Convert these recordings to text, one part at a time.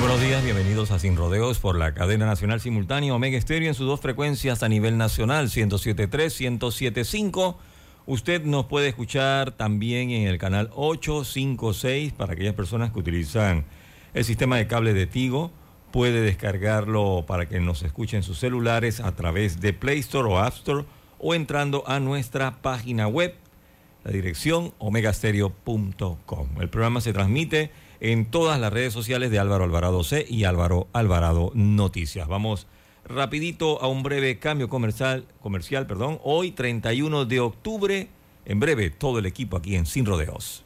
Buenos días, bienvenidos a Sin Rodeos por la cadena nacional simultánea Omega Estéreo en sus dos frecuencias a nivel nacional, 107.3, 107.5. Usted nos puede escuchar también en el canal 856 para aquellas personas que utilizan el sistema de cable de Tigo. Puede descargarlo para que nos escuchen sus celulares a través de Play Store o App Store o entrando a nuestra página web, la dirección omegastereo.com. El programa se transmite en todas las redes sociales de Álvaro Alvarado C y Álvaro Alvarado Noticias. Vamos rapidito a un breve cambio comercial, comercial perdón. Hoy 31 de octubre, en breve todo el equipo aquí en Sin Rodeos.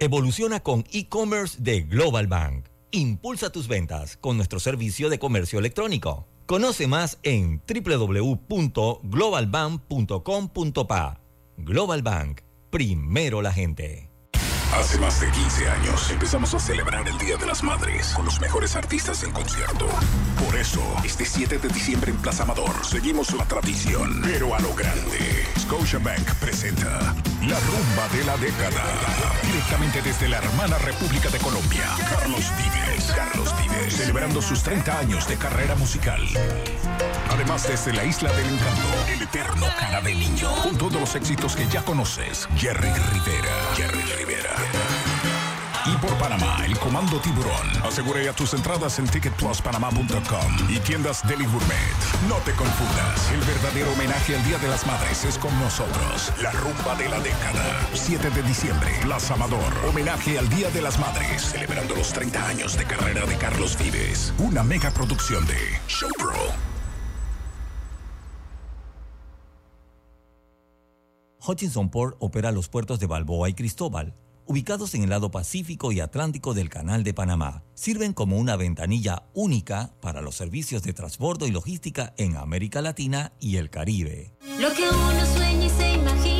Evoluciona con e-commerce de Global Bank. Impulsa tus ventas con nuestro servicio de comercio electrónico. Conoce más en www.globalbank.com.pa. Global Bank, primero la gente. Hace más de 15 años empezamos a celebrar el Día de las Madres con los mejores artistas en concierto. Por eso, este 7 de diciembre en Plaza Amador seguimos la tradición, pero a lo grande. Scotiabank presenta La Rumba de la Década. Directamente desde la hermana República de Colombia, Carlos Vives. Carlos Vives, celebrando sus 30 años de carrera musical. Además, desde la Isla del Encanto, el eterno cara de niño, con todos los éxitos que ya conoces, Jerry Rivera. Jerry Rivera. Por Panamá, el Comando Tiburón. Asegura ya tus entradas en ticketpluspanamá.com y tiendas Deli Gourmet. No te confundas, el verdadero homenaje al Día de las Madres es con nosotros. La rumba de la década. 7 de diciembre, Plaza Amador. Homenaje al Día de las Madres, celebrando los 30 años de carrera de Carlos Vives. Una mega producción de Showpro. Hutchinson Port opera los puertos de Balboa y Cristóbal, ubicados en el lado Pacífico y Atlántico del Canal de Panamá. Sirven como una ventanilla única para los servicios de transbordo y logística en América Latina y el Caribe. Lo que uno sueña y se imagina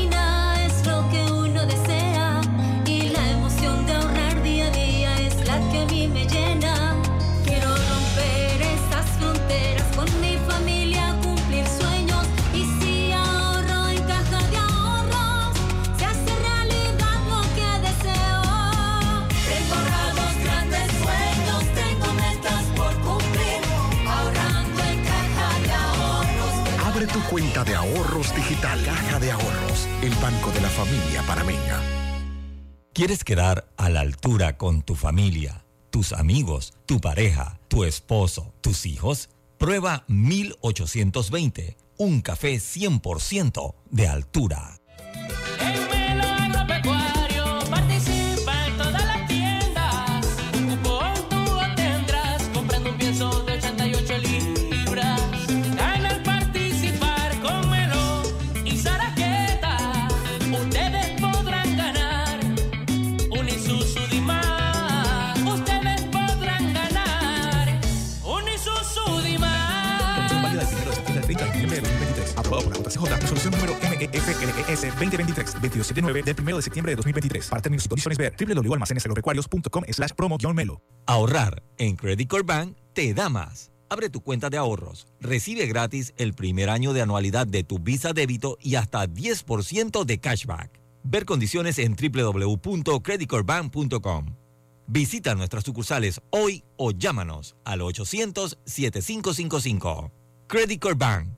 Abre tu cuenta de ahorros digital. Caja de Ahorros, el banco de la familia panameña. ¿Quieres quedar a la altura con tu familia, tus amigos, tu pareja, tu esposo, tus hijos? Prueba 1820, un café 100% de altura. En JCJ, resolución número MEFLES 2023 279 del 1 de septiembre de 2023. Para términos y condiciones ver www.almacenesagropecuarios.com slash promo-melo. Ahorrar en Credit Core Bank te da más. Abre tu cuenta de ahorros. Recibe gratis el primer año de anualidad de tu Visa débito y hasta 10% de cashback. Ver condiciones en www.creditcorebank.com. Visita nuestras sucursales hoy o llámanos al 800-7555. Credit Core Bank.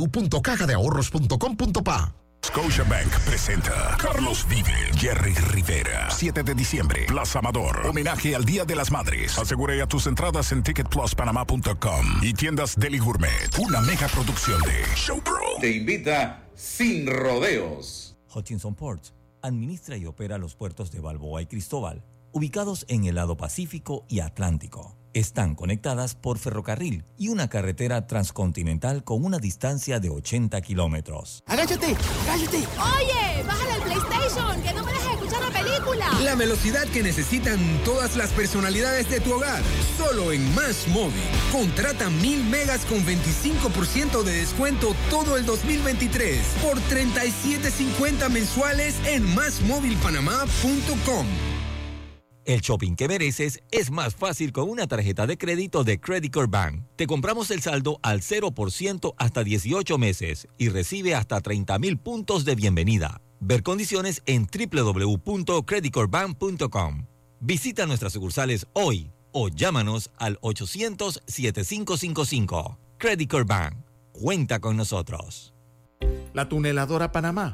www.cajadeahorros.com.pa. Scotiabank presenta Carlos Vive, Jerry Rivera. 7 de diciembre, Plaza Amador. Homenaje al Día de las Madres. Asegura ya tus entradas en ticketpluspanamá.com y tiendas Deli Gourmet. Una mega producción de Showpro. Te invita sin rodeos. Hutchinson Ports administra y opera los puertos de Balboa y Cristóbal, ubicados en el lado Pacífico y Atlántico. Están conectadas por ferrocarril y una carretera transcontinental con una distancia de 80 kilómetros. ¡Agáchate! ¡Cállate! Oye, bájale al PlayStation, que no me dejes escuchar la película. La velocidad que necesitan todas las personalidades de tu hogar. Solo en Más Móvil. Contrata mil megas con 25% de descuento todo el 2023 por 37.50 mensuales en másmóvilpanamá.com. El shopping que mereces es más fácil con una tarjeta de crédito de Credit Core Bank. Te compramos el saldo al 0% hasta 18 meses y recibe hasta 30 mil puntos de bienvenida. Ver condiciones en www.creditcorebank.com. Visita nuestras sucursales hoy o llámanos al 800-7555. Credit Core Bank. Cuenta con nosotros. La tuneladora Panamá,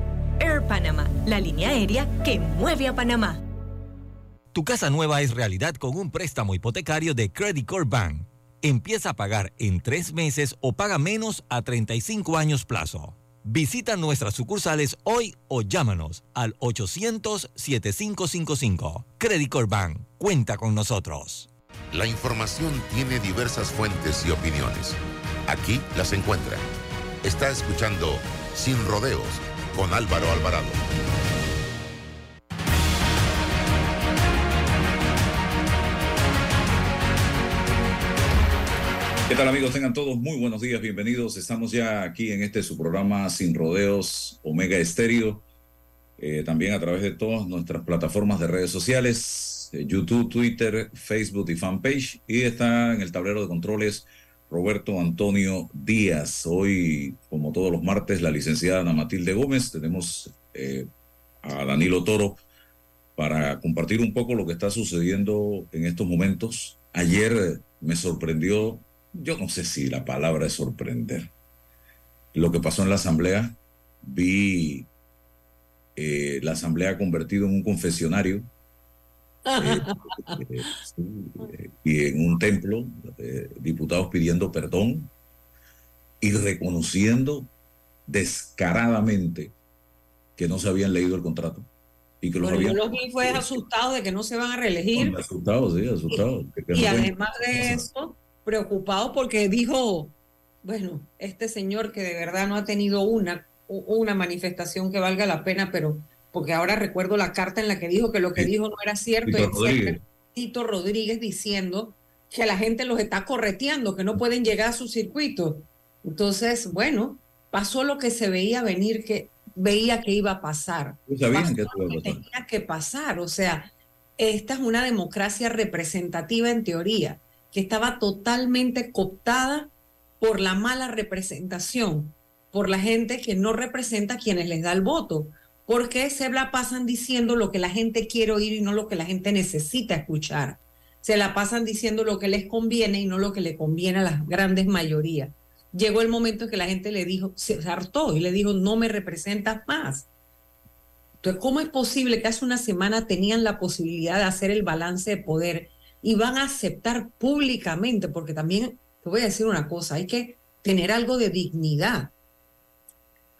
Air Panama, la línea aérea que mueve a Panamá. Tu casa nueva es realidad con un préstamo hipotecario de Credit Core Bank. Empieza a pagar en tres meses o paga menos a 35 años plazo. Visita nuestras sucursales hoy o llámanos al 800-7555. Credit Core Bank. Cuenta con nosotros. La información tiene diversas fuentes y opiniones. Aquí las encuentra. Está escuchando Sin Rodeos con Álvaro Alvarado. ¿Qué tal amigos? Tengan todos muy buenos días, bienvenidos. Estamos ya aquí en este su programa Sin Rodeos Omega Estéreo, eh, también a través de todas nuestras plataformas de redes sociales, eh, YouTube, Twitter, Facebook y fanpage. Y está en el tablero de controles Roberto Antonio Díaz. Hoy, como todos los martes, la licenciada Ana Matilde Gómez. Tenemos eh, a Danilo Toro para compartir un poco lo que está sucediendo en estos momentos. Ayer me sorprendió yo no sé si la palabra es sorprender. Lo que pasó en la asamblea, vi eh, la asamblea convertido en un confesionario eh, eh, eh, y en un templo, diputados pidiendo perdón y reconociendo descaradamente que no se habían leído el contrato Y que los Bueno, yo habían los vi fue asustados de que no se van a reelegir. asustados, sí, asustados. que- que no Y pueden- además de eso, preocupado porque dijo, bueno, este señor que de verdad no ha tenido una, una manifestación que valga la pena, pero porque ahora recuerdo la carta en la que dijo que lo que dijo no era cierto. Tito Rodríguez. Tito Rodríguez diciendo que la gente los está correteando, que no pueden llegar a su circuito. Entonces, bueno, pasó lo que se veía venir, que veía que iba a pasar pasó que lo que tenía que pasar. O sea, esta es una democracia representativa en teoría, que estaba totalmente cooptada por la mala representación, por la gente que no representa a quienes les da el voto. Porque se la pasan diciendo lo que la gente quiere oír y no lo que la gente necesita escuchar. Se la pasan diciendo lo que les conviene y no lo que le conviene a las grandes mayorías. Llegó el momento en que la gente le dijo, se hartó y le dijo, no me representas más. Entonces, ¿cómo es posible que hace una semana tenían la posibilidad de hacer el balance de poder y van a aceptar públicamente? Porque también te voy a decir una cosa, hay que tener algo de dignidad.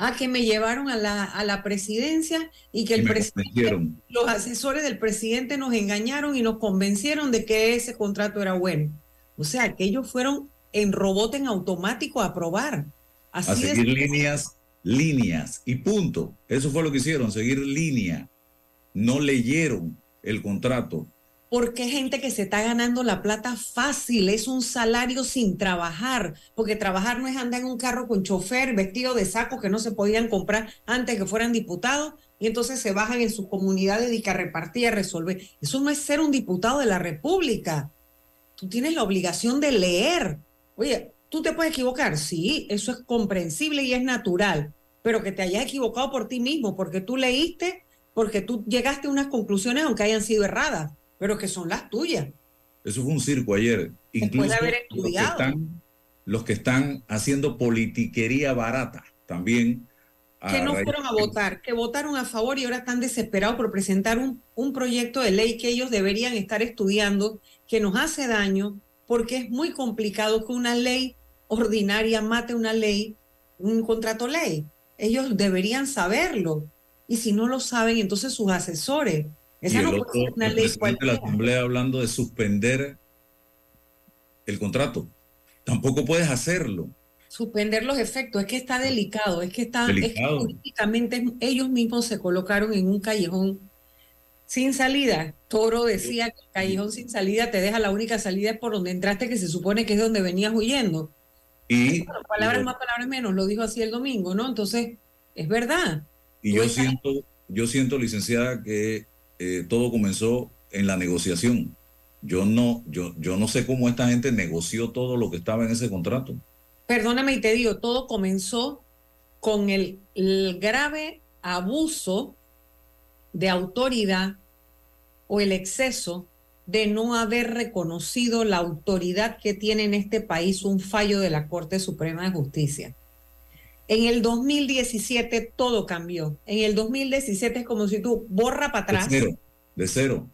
Ah, que me llevaron a la, a la presidencia y que Y el presidente, los asesores del presidente nos engañaron y nos convencieron de que ese contrato era bueno. O sea, que ellos fueron en robot en automático a aprobar. a de seguir líneas, líneas y punto. Eso fue lo que hicieron, seguir línea. No leyeron el contrato. Porque gente que se está ganando la plata fácil, es un salario sin trabajar, porque trabajar no es andar en un carro con chofer, vestido de saco que no se podían comprar antes que fueran diputados, y entonces se bajan en sus comunidades y que a repartir y a resolver. Eso no es ser un diputado de la República. Tú tienes la obligación de leer. Oye, ¿tú te puedes equivocar? Sí, eso es comprensible y es natural, pero que te hayas equivocado por ti mismo, porque tú leíste, porque tú llegaste a unas conclusiones aunque hayan sido erradas pero que son las tuyas. Eso fue un circo ayer. Incluso de haber los que, están, los que están haciendo politiquería barata también. Que no fueron a votar, que votaron a favor y ahora están desesperados por presentar un, un proyecto de ley que ellos deberían estar estudiando, que nos hace daño, porque es muy complicado que una ley ordinaria mate una ley, un contrato ley. Ellos deberían saberlo. Y si no lo saben, entonces sus asesores. Y Esa el no otro, puede ser una el ley presidente de la cualquiera. Asamblea hablando de suspender el contrato. Tampoco puedes hacerlo. suspender los efectos, es que está delicado, es que está, es que políticamente ellos mismos se colocaron en un callejón sin salida. Toro decía que el callejón sin salida te deja la única salida por donde entraste, que se supone que es donde venías huyendo. Y, Bueno, palabras más, palabras menos, lo dijo así el domingo, ¿no? Entonces, es verdad. y yo estás- siento, yo siento, licenciada, que eh, todo comenzó en la negociación. Yo no, yo, yo no sé cómo esta gente negoció todo lo que estaba en ese contrato. Perdóname y te digo, todo comenzó con el, el grave abuso de autoridad o el exceso de no haber reconocido la autoridad que tiene en este país un fallo de la Corte Suprema de Justicia. En el 2017 todo cambió. En el 2017 es como si tú borra para De atrás. cero, de cero.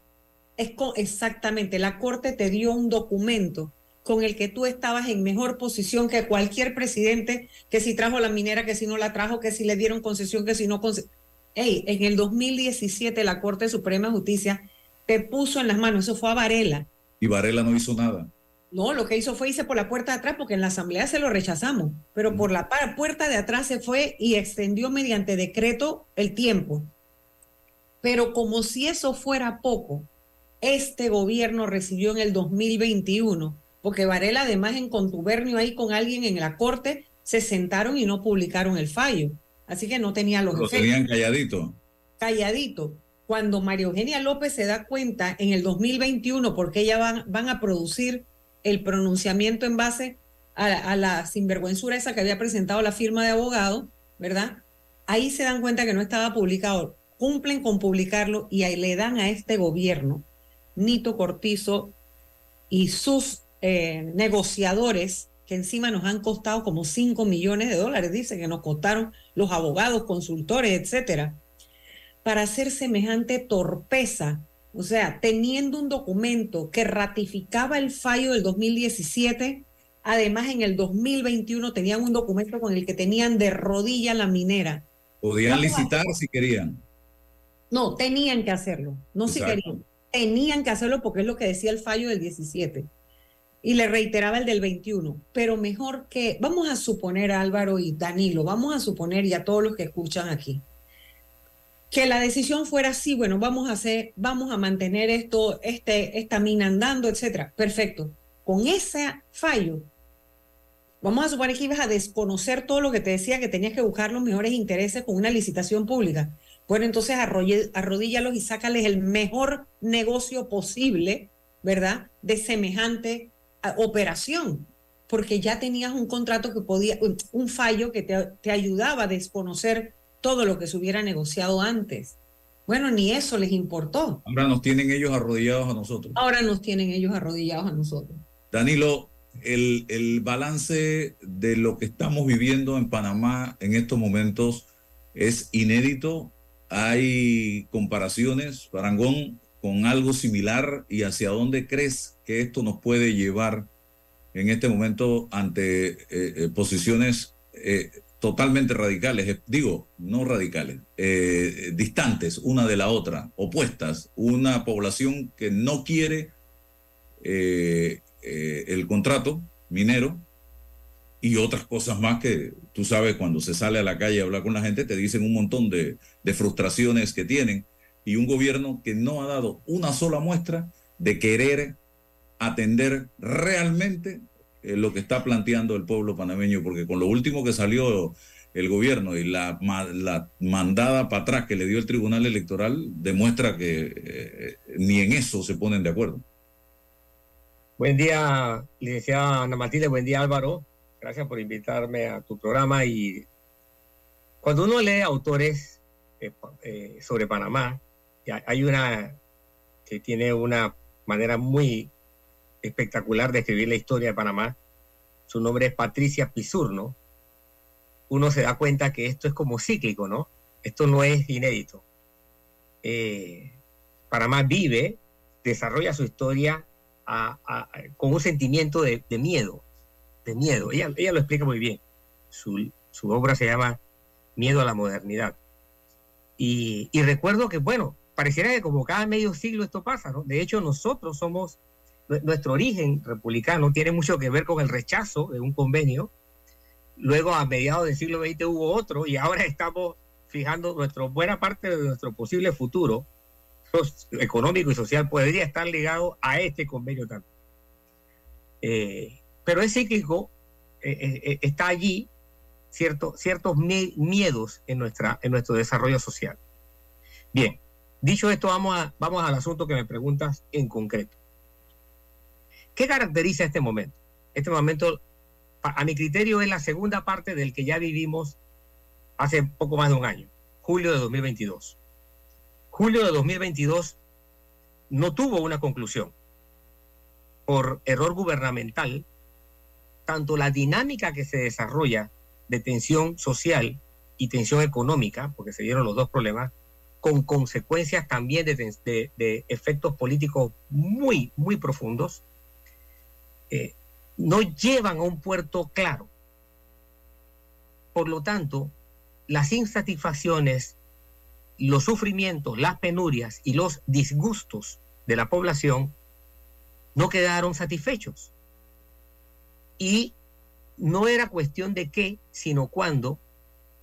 Es co- exactamente, la Corte te dio un documento con el que tú estabas en mejor posición que cualquier presidente, que si trajo la minera, que si no la trajo, que si le dieron concesión, que si no concesión. Ey, en el 2017 la Corte Suprema de Justicia te puso en las manos, eso fue a Varela. Y Varela no hizo nada. No, lo que hizo fue irse por la puerta de atrás porque en la asamblea se lo rechazamos, pero por la puerta de atrás se fue y extendió mediante decreto el tiempo. Pero como si eso fuera poco, este gobierno recibió en el 2021, porque Varela además en contubernio ahí con alguien en la corte, se sentaron y no publicaron el fallo. Así que no tenía los Lo tenían calladito. calladito. Cuando María Eugenia López se da cuenta en el 2021, porque ella van, van a producir el pronunciamiento en base a, la sinvergüenzura esa que había presentado la firma de abogado, ¿verdad? Ahí se dan cuenta que no estaba publicado. Cumplen con publicarlo y ahí le dan a este gobierno, Nito Cortizo y sus eh, negociadores, que encima nos han costado como 5 millones de dólares, dice que nos costaron los abogados, consultores, etcétera para hacer semejante torpeza. O sea, teniendo un documento que ratificaba el fallo del 2017, además en el 2021 tenían un documento con el que tenían de rodilla la minera. Podían licitar si querían. No, tenían que hacerlo, no si querían. Tenían que hacerlo porque es lo que decía el fallo del 17. Y le reiteraba el del 21. Pero mejor que, vamos a suponer, Álvaro y Danilo, vamos a suponer y a todos los que escuchan aquí, que la decisión fuera así, bueno, vamos a hacer, vamos a mantener esto, este, esta mina andando, etcétera. Perfecto. Con ese fallo, vamos a suponer que ibas a desconocer todo lo que te decía que tenías que buscar los mejores intereses con una licitación pública. Bueno, entonces arrodíllalos y sácales el mejor negocio posible, ¿verdad? De semejante ah, operación, porque ya tenías un contrato que podía, un- un fallo que te, te ayudaba a desconocer todo lo que se hubiera negociado antes. Bueno, ni eso les importó. Ahora nos tienen ellos arrodillados a nosotros. Ahora nos tienen ellos arrodillados a nosotros. Danilo, el, el balance de lo que estamos viviendo en Panamá en estos momentos es inédito. Hay comparaciones, Parangón, con algo similar y hacia dónde crees que esto nos puede llevar en este momento ante eh, eh, posiciones eh, totalmente radicales, eh, digo, no radicales, eh, distantes una de la otra, opuestas, una población que no quiere eh, el contrato minero y otras cosas más que tú sabes cuando se sale a la calle a hablar con la gente te dicen un montón de, de frustraciones que tienen y un gobierno que no ha dado una sola muestra de querer atender realmente eh, lo que está planteando el pueblo panameño, porque con lo último que salió el gobierno y la, ma- la mandada para atrás que le dio el Tribunal Electoral demuestra que eh, ni en eso se ponen de acuerdo. Buen día, licenciada Ana Matilde, buen día Álvaro. Gracias por invitarme a tu programa y cuando uno lee autores eh, sobre Panamá, hay una que tiene una manera muy espectacular de escribir la historia de Panamá. Su nombre es Patricia Pisurno. Uno se da cuenta que esto es como cíclico, ¿no? Esto no es inédito. Eh, Panamá vive, desarrolla su historia con un sentimiento de, de miedo, de miedo. Ella, ella lo explica muy bien. Su, su obra se llama Miedo a la modernidad. Y, y recuerdo que, bueno, pareciera que como cada medio siglo esto pasa, ¿no? De hecho, nosotros somos, nuestro origen republicano tiene mucho que ver con el rechazo de un convenio. Luego, a mediados del siglo XX hubo otro y ahora estamos fijando nuestra buena parte de nuestro posible futuro económico y social podría estar ligado a este convenio también. Eh, pero es cíclico, eh, eh, está allí cierto, ciertos mie- miedos en, nuestra, en nuestro desarrollo social. Bien, dicho esto, vamos, a, vamos al asunto que me preguntas en concreto. ¿Qué caracteriza este momento? Este momento, a mi criterio, es la segunda parte del que ya vivimos hace poco más de un año, julio de 2022. Julio de 2022 no tuvo una conclusión. Por error gubernamental, tanto la dinámica que se desarrolla de tensión social y tensión económica, porque se dieron los dos problemas, con consecuencias también de, de- de efectos políticos muy, muy profundos, eh, no llevan a un puerto claro. Por lo tanto, las insatisfacciones, los sufrimientos, las penurias y los disgustos de la población no quedaron satisfechos. Y no era cuestión de qué, sino cuándo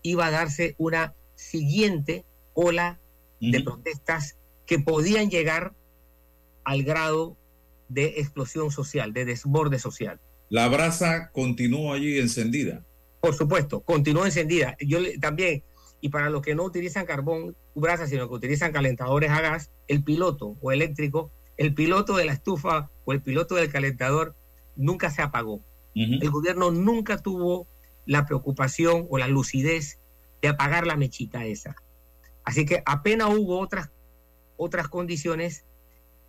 iba a darse una siguiente ola de protestas que podían llegar al grado de explosión social, de desborde social. La brasa continúa allí encendida. Por supuesto, continúa encendida. Yo también, y para los que no utilizan carbón brasa, sino que utilizan calentadores a gas, el piloto o eléctrico, el piloto de la estufa o el piloto del calentador nunca se apagó. El gobierno nunca tuvo la preocupación o la lucidez de apagar la mechita esa. Así que apenas hubo otras, otras condiciones,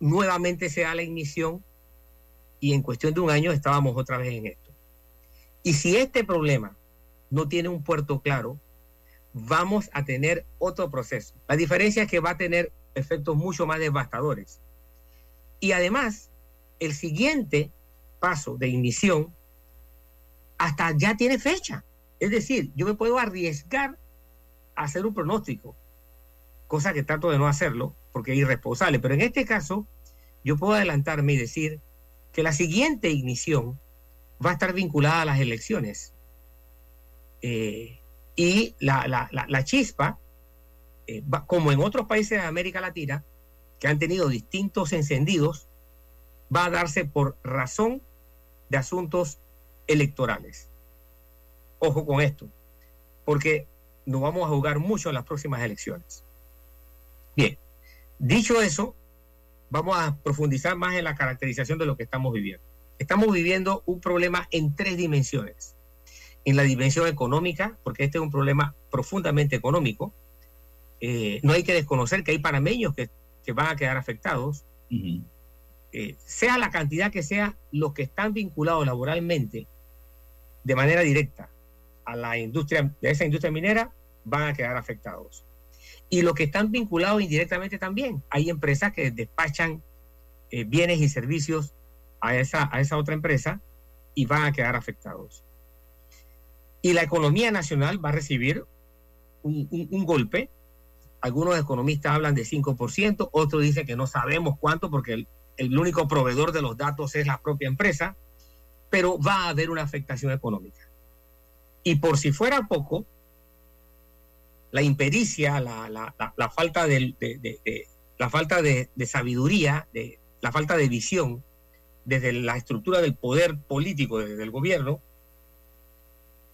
nuevamente se da la ignición y en cuestión de un año estábamos otra vez en esto. Y si este problema no tiene un puerto claro, vamos a tener otro proceso. La diferencia es que va a tener efectos mucho más devastadores. Y además, el siguiente paso de ignición hasta ya tiene fecha. Es decir, yo me puedo arriesgar a hacer un pronóstico. cosa que trato de no hacerlo porque es irresponsable. Pero en este caso, yo puedo adelantarme y decir que la siguiente ignición va a estar vinculada a las elecciones. Eh, y la, la- la- chispa, eh, como en otros países de América Latina, que han tenido distintos encendidos, va a darse por razón de asuntos electorales. Ojo con esto, porque nos vamos a jugar mucho en las próximas elecciones. Bien, dicho eso, vamos a profundizar más en la caracterización de lo que estamos viviendo. Estamos viviendo un problema en tres dimensiones. En la dimensión económica, porque este es un problema profundamente económico. Eh, no hay que desconocer que hay panameños que, que van a quedar afectados. Eh, sea la cantidad que sea, los que están vinculados laboralmente de manera directa a la industria, de esa industria minera, van a quedar afectados. Y los que están vinculados indirectamente también. Hay empresas que despachan eh, bienes y servicios a esa, a esa otra empresa y van a quedar afectados. Y la economía nacional va a recibir un, golpe. Algunos economistas hablan de 5%, otros dicen que no sabemos cuánto porque el, el único proveedor de los datos es la propia empresa, pero va a haber una afectación económica. Y por si fuera poco, la impericia, la, falta, de, la falta de, sabiduría, la falta de visión desde la estructura del poder político, desde el gobierno,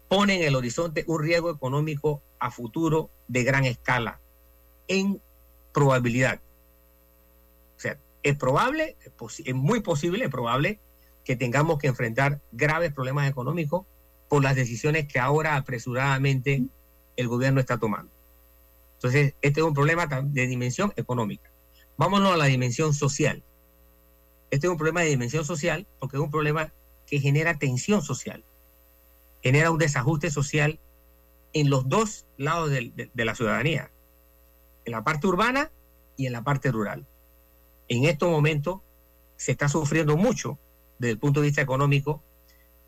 pone en el horizonte un riesgo económico a futuro de gran escala, en probabilidad. O sea, es probable, es, es muy posible, es probable que tengamos que enfrentar graves problemas económicos por las decisiones que ahora apresuradamente el gobierno está tomando. Entonces, este es un problema de dimensión económica. Vámonos a la dimensión social. Este es un problema de dimensión social porque es un problema que genera tensión social, genera un desajuste social en los dos lados de la ciudadanía, en la parte urbana y en la parte rural. En estos momentos se está sufriendo mucho desde el punto de vista económico,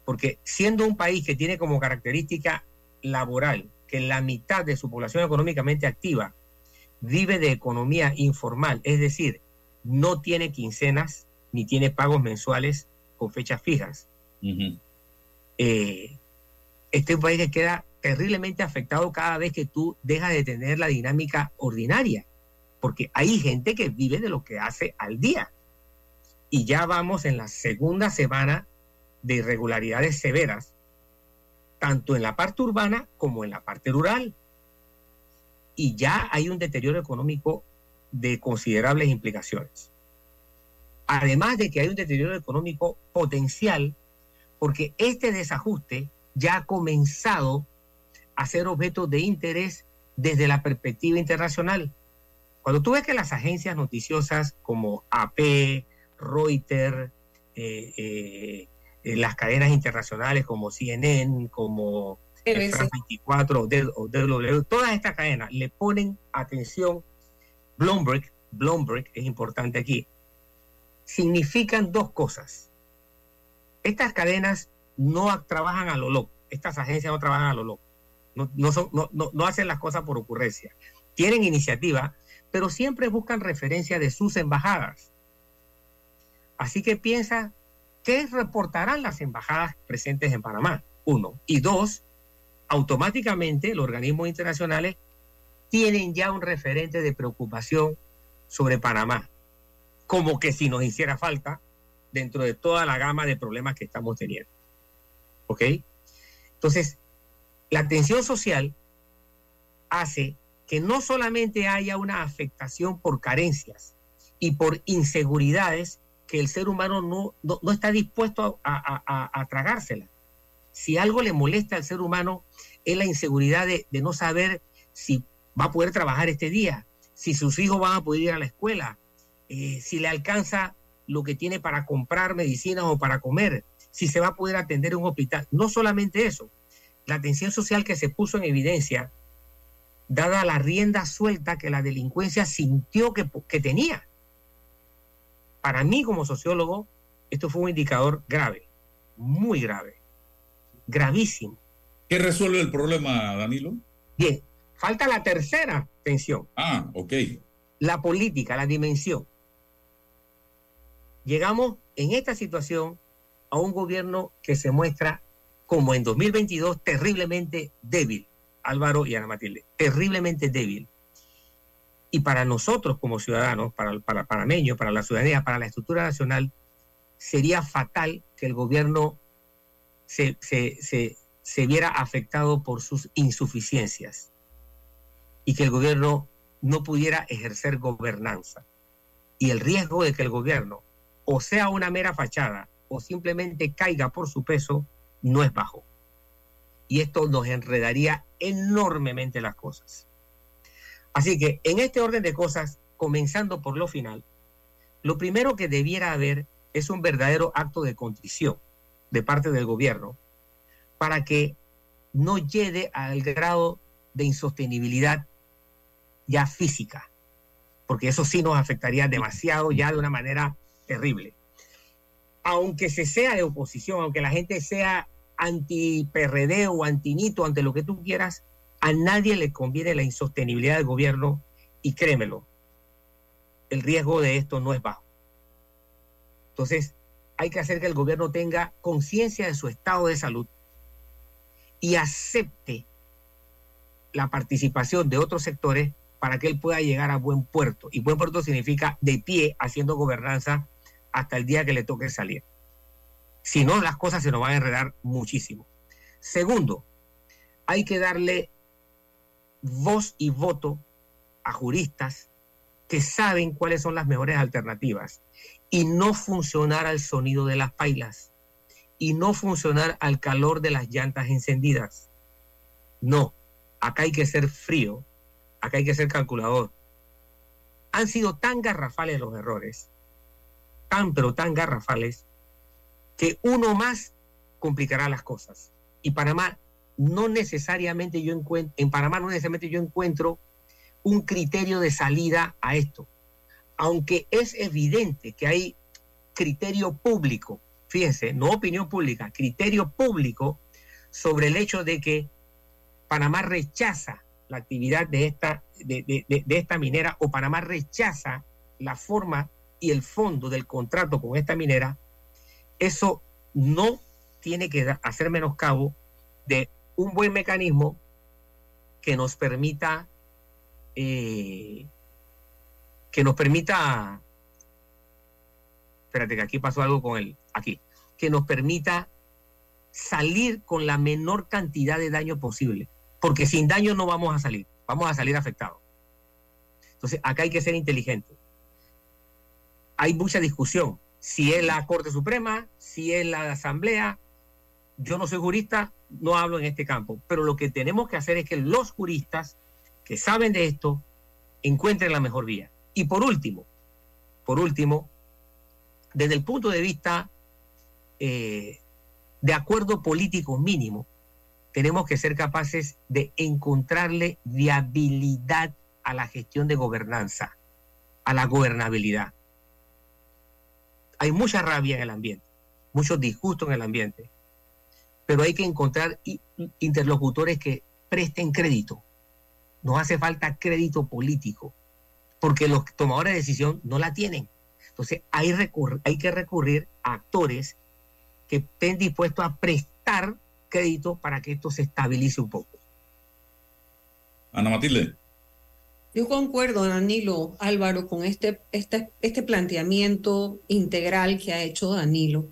porque siendo un país que tiene como característica laboral que la mitad de su población económicamente activa vive de economía informal, es decir, no tiene quincenas ni tiene pagos mensuales con fechas fijas. Eh, este es un país que queda terriblemente afectado cada vez que tú dejas de tener la dinámica ordinaria, porque hay gente que vive de lo que hace al día. Y ya vamos en la segunda semana de irregularidades severas, tanto en la parte urbana como en la parte rural. Y ya hay un deterioro económico de considerables implicaciones. Además de que hay un deterioro económico potencial, porque este desajuste ya ha comenzado a ser objeto de interés desde la perspectiva internacional. Cuando tú ves que las agencias noticiosas como AP, Reuters, eh, eh, eh, las cadenas internacionales como CNN, como. France 24 o D- o todas estas cadenas le ponen atención. Bloomberg, Bloomberg es importante aquí, significan dos cosas. Estas cadenas no trabajan a lo loco, estas agencias no trabajan a lo loco, no, no, son- no- no- no hacen las cosas por ocurrencia. Tienen iniciativa, pero siempre buscan referencia de sus embajadas. Así que piensa, ¿qué reportarán las embajadas presentes en Panamá? Uno. Y dos, automáticamente los organismos internacionales tienen ya un referente de preocupación sobre Panamá, como que si nos hiciera falta dentro de toda la gama de problemas que estamos teniendo. ¿Ok? Entonces, la tensión social hace que no solamente haya una afectación por carencias y por inseguridades que el ser humano no, no, está dispuesto a, a- tragársela. Si algo le molesta al ser humano es la inseguridad de, de no saber si va a poder trabajar este día, si sus hijos van a poder ir a la escuela, eh, si le alcanza lo que tiene para comprar medicinas o para comer, si se va a poder atender en un hospital. No solamente eso, la tensión social que se puso en evidencia, dada la rienda suelta que la delincuencia sintió que, que tenía. Para mí como sociólogo, esto fue un indicador grave, muy grave, gravísimo. ¿Qué resuelve el problema, Danilo? Bien, Falta la tercera tensión. Ah, ok. La política, la dimensión. Llegamos en esta situación a un gobierno que se muestra como en 2022 terriblemente débil, Álvaro y Ana Matilde, terriblemente débil. Y para nosotros como ciudadanos, para, para panameños, para la ciudadanía, para la estructura nacional, sería fatal que el gobierno se, se, se, se viera afectado por sus insuficiencias y que el gobierno no pudiera ejercer gobernanza. Y el riesgo de que el gobierno o sea una mera fachada o simplemente caiga por su peso no es bajo. Y esto nos enredaría enormemente las cosas. Así que en este orden de cosas, comenzando por lo final, lo primero que debiera haber es un verdadero acto de contrición de parte del gobierno para que no llegue al grado de insostenibilidad ya física, porque eso sí nos afectaría demasiado ya de una manera terrible. Aunque se sea de oposición, aunque la gente sea anti-PRD o anti-NITO, ante lo que tú quieras, a nadie le conviene la insostenibilidad del gobierno y créemelo, el riesgo de esto no es bajo. Entonces, hay que hacer que el gobierno tenga conciencia de su estado de salud y acepte la participación de otros sectores para que él pueda llegar a buen puerto. Y buen puerto significa de pie, haciendo gobernanza hasta el día que le toque salir. Si no, las cosas se nos van a enredar muchísimo. Segundo, hay que darle voz y voto a juristas que saben cuáles son las mejores alternativas y no funcionar al sonido de las pailas y no funcionar al calor de las llantas encendidas. No, acá hay que ser frío, acá hay que ser calculador. Han sido tan garrafales los errores, tan pero tan garrafales, que uno más complicará las cosas. Y Panamá no necesariamente yo encuentro, en Panamá no necesariamente yo encuentro un criterio de salida a esto. Aunque es evidente que hay criterio público, fíjense, no opinión pública, criterio público sobre el hecho de que Panamá rechaza la actividad de esta, de, de- de- esta minera o Panamá rechaza la forma y el fondo del contrato con esta minera, eso no tiene que hacer menoscabo de un buen mecanismo que nos permita eh, que nos permita espérate que aquí pasó algo con el aquí que nos permita salir con la menor cantidad de daño posible porque sin daño no vamos a salir vamos a salir afectados. Entonces acá hay que ser inteligente. Hay mucha discusión. Si es la Corte Suprema si es la Asamblea yo no soy jurista, no hablo en este campo, pero lo que tenemos que hacer es que los juristas que saben de esto encuentren la mejor vía. Y por último, por último, desde el punto de vista eh, de acuerdo político mínimo, tenemos que ser capaces de encontrarle viabilidad a la gestión de gobernanza, a la gobernabilidad. Hay mucha rabia en el ambiente, mucho disgusto en el ambiente pero hay que encontrar interlocutores que presten crédito. Nos hace falta crédito político, porque los tomadores de decisión no la tienen. Entonces hay, hay que recurrir a actores que estén dispuestos a prestar crédito para que esto se estabilice un poco. Ana Matilde. Yo concuerdo, Danilo Álvaro, con este, este, este planteamiento integral que ha hecho Danilo,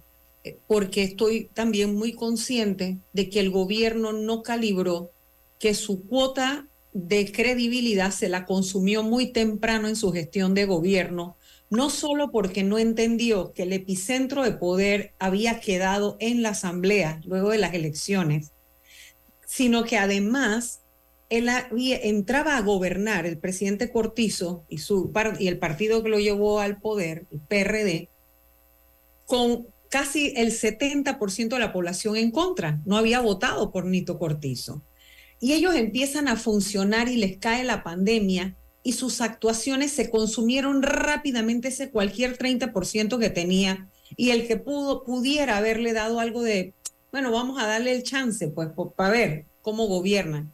porque estoy también muy consciente de que el gobierno no calibró que su cuota de credibilidad se la consumió muy temprano en su gestión de gobierno, no solo porque no entendió que el epicentro de poder había quedado en la Asamblea luego de las elecciones, sino que además él entraba a gobernar el presidente Cortizo y, su, y el partido que lo llevó al poder, el PRD, con casi el 70% de la población en contra. No había votado por Nito Cortizo. Y ellos empiezan a funcionar y les cae la pandemia y sus actuaciones se consumieron rápidamente ese cualquier 30% que tenía y el que pudo pudiera haberle dado algo de, bueno, vamos a darle el chance pues para ver cómo gobiernan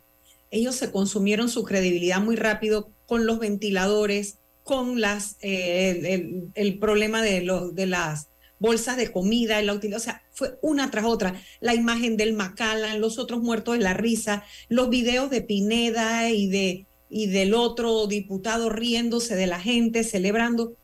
ellos se consumieron su credibilidad muy rápido con los ventiladores, con las, eh, el, el- problema de, los de las bolsas de comida, la utilidad, o sea, fue una tras otra. La imagen del Macallan, los otros muertos de la risa, los videos de Pineda y, de, y del otro diputado riéndose de la gente, celebrando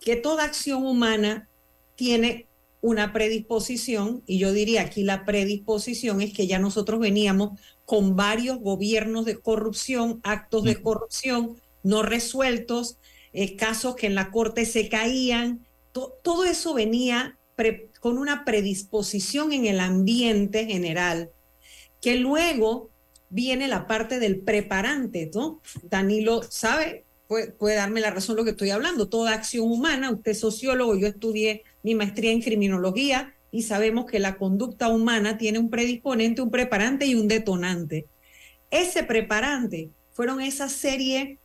que toda acción humana tiene una predisposición, y yo diría aquí la predisposición es que ya nosotros veníamos con varios gobiernos de corrupción, actos de corrupción no resueltos, eh, casos que en la corte se caían, to- todo eso venía con una predisposición en el ambiente general, que luego viene la parte del preparante, ¿no? Danilo sabe, puede, puede darme la razón lo que estoy hablando, toda acción humana, usted es sociólogo, yo estudié mi maestría en criminología y sabemos que la conducta humana tiene un predisponente, un preparante y un detonante. Ese preparante fueron esa serie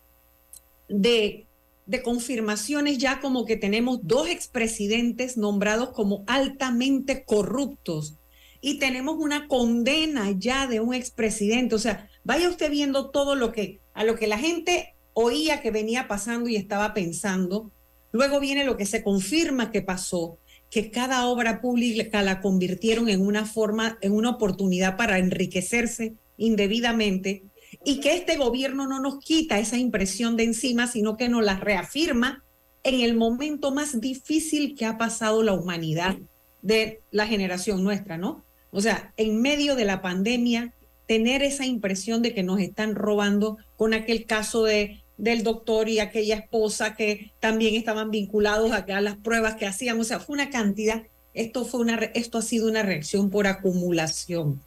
de, de confirmaciones ya como que tenemos dos expresidentes nombrados como altamente corruptos y tenemos una condena ya de un expresidente. O sea, vaya usted viendo todo lo que a lo que la gente oía que venía pasando y estaba pensando. Luego viene lo que se confirma que pasó, que cada obra pública la convirtieron en una forma, en una oportunidad para enriquecerse indebidamente y que este gobierno no nos quita esa impresión de encima, sino que nos la reafirma en el momento más difícil que ha pasado la humanidad de la generación nuestra, ¿no? O sea, en medio de la pandemia, tener esa impresión de que nos están robando con aquel caso de, del doctor y aquella esposa que también estaban vinculados a, las pruebas que hacían, o sea, fue una cantidad, esto, fue una, esto ha sido una reacción por acumulación.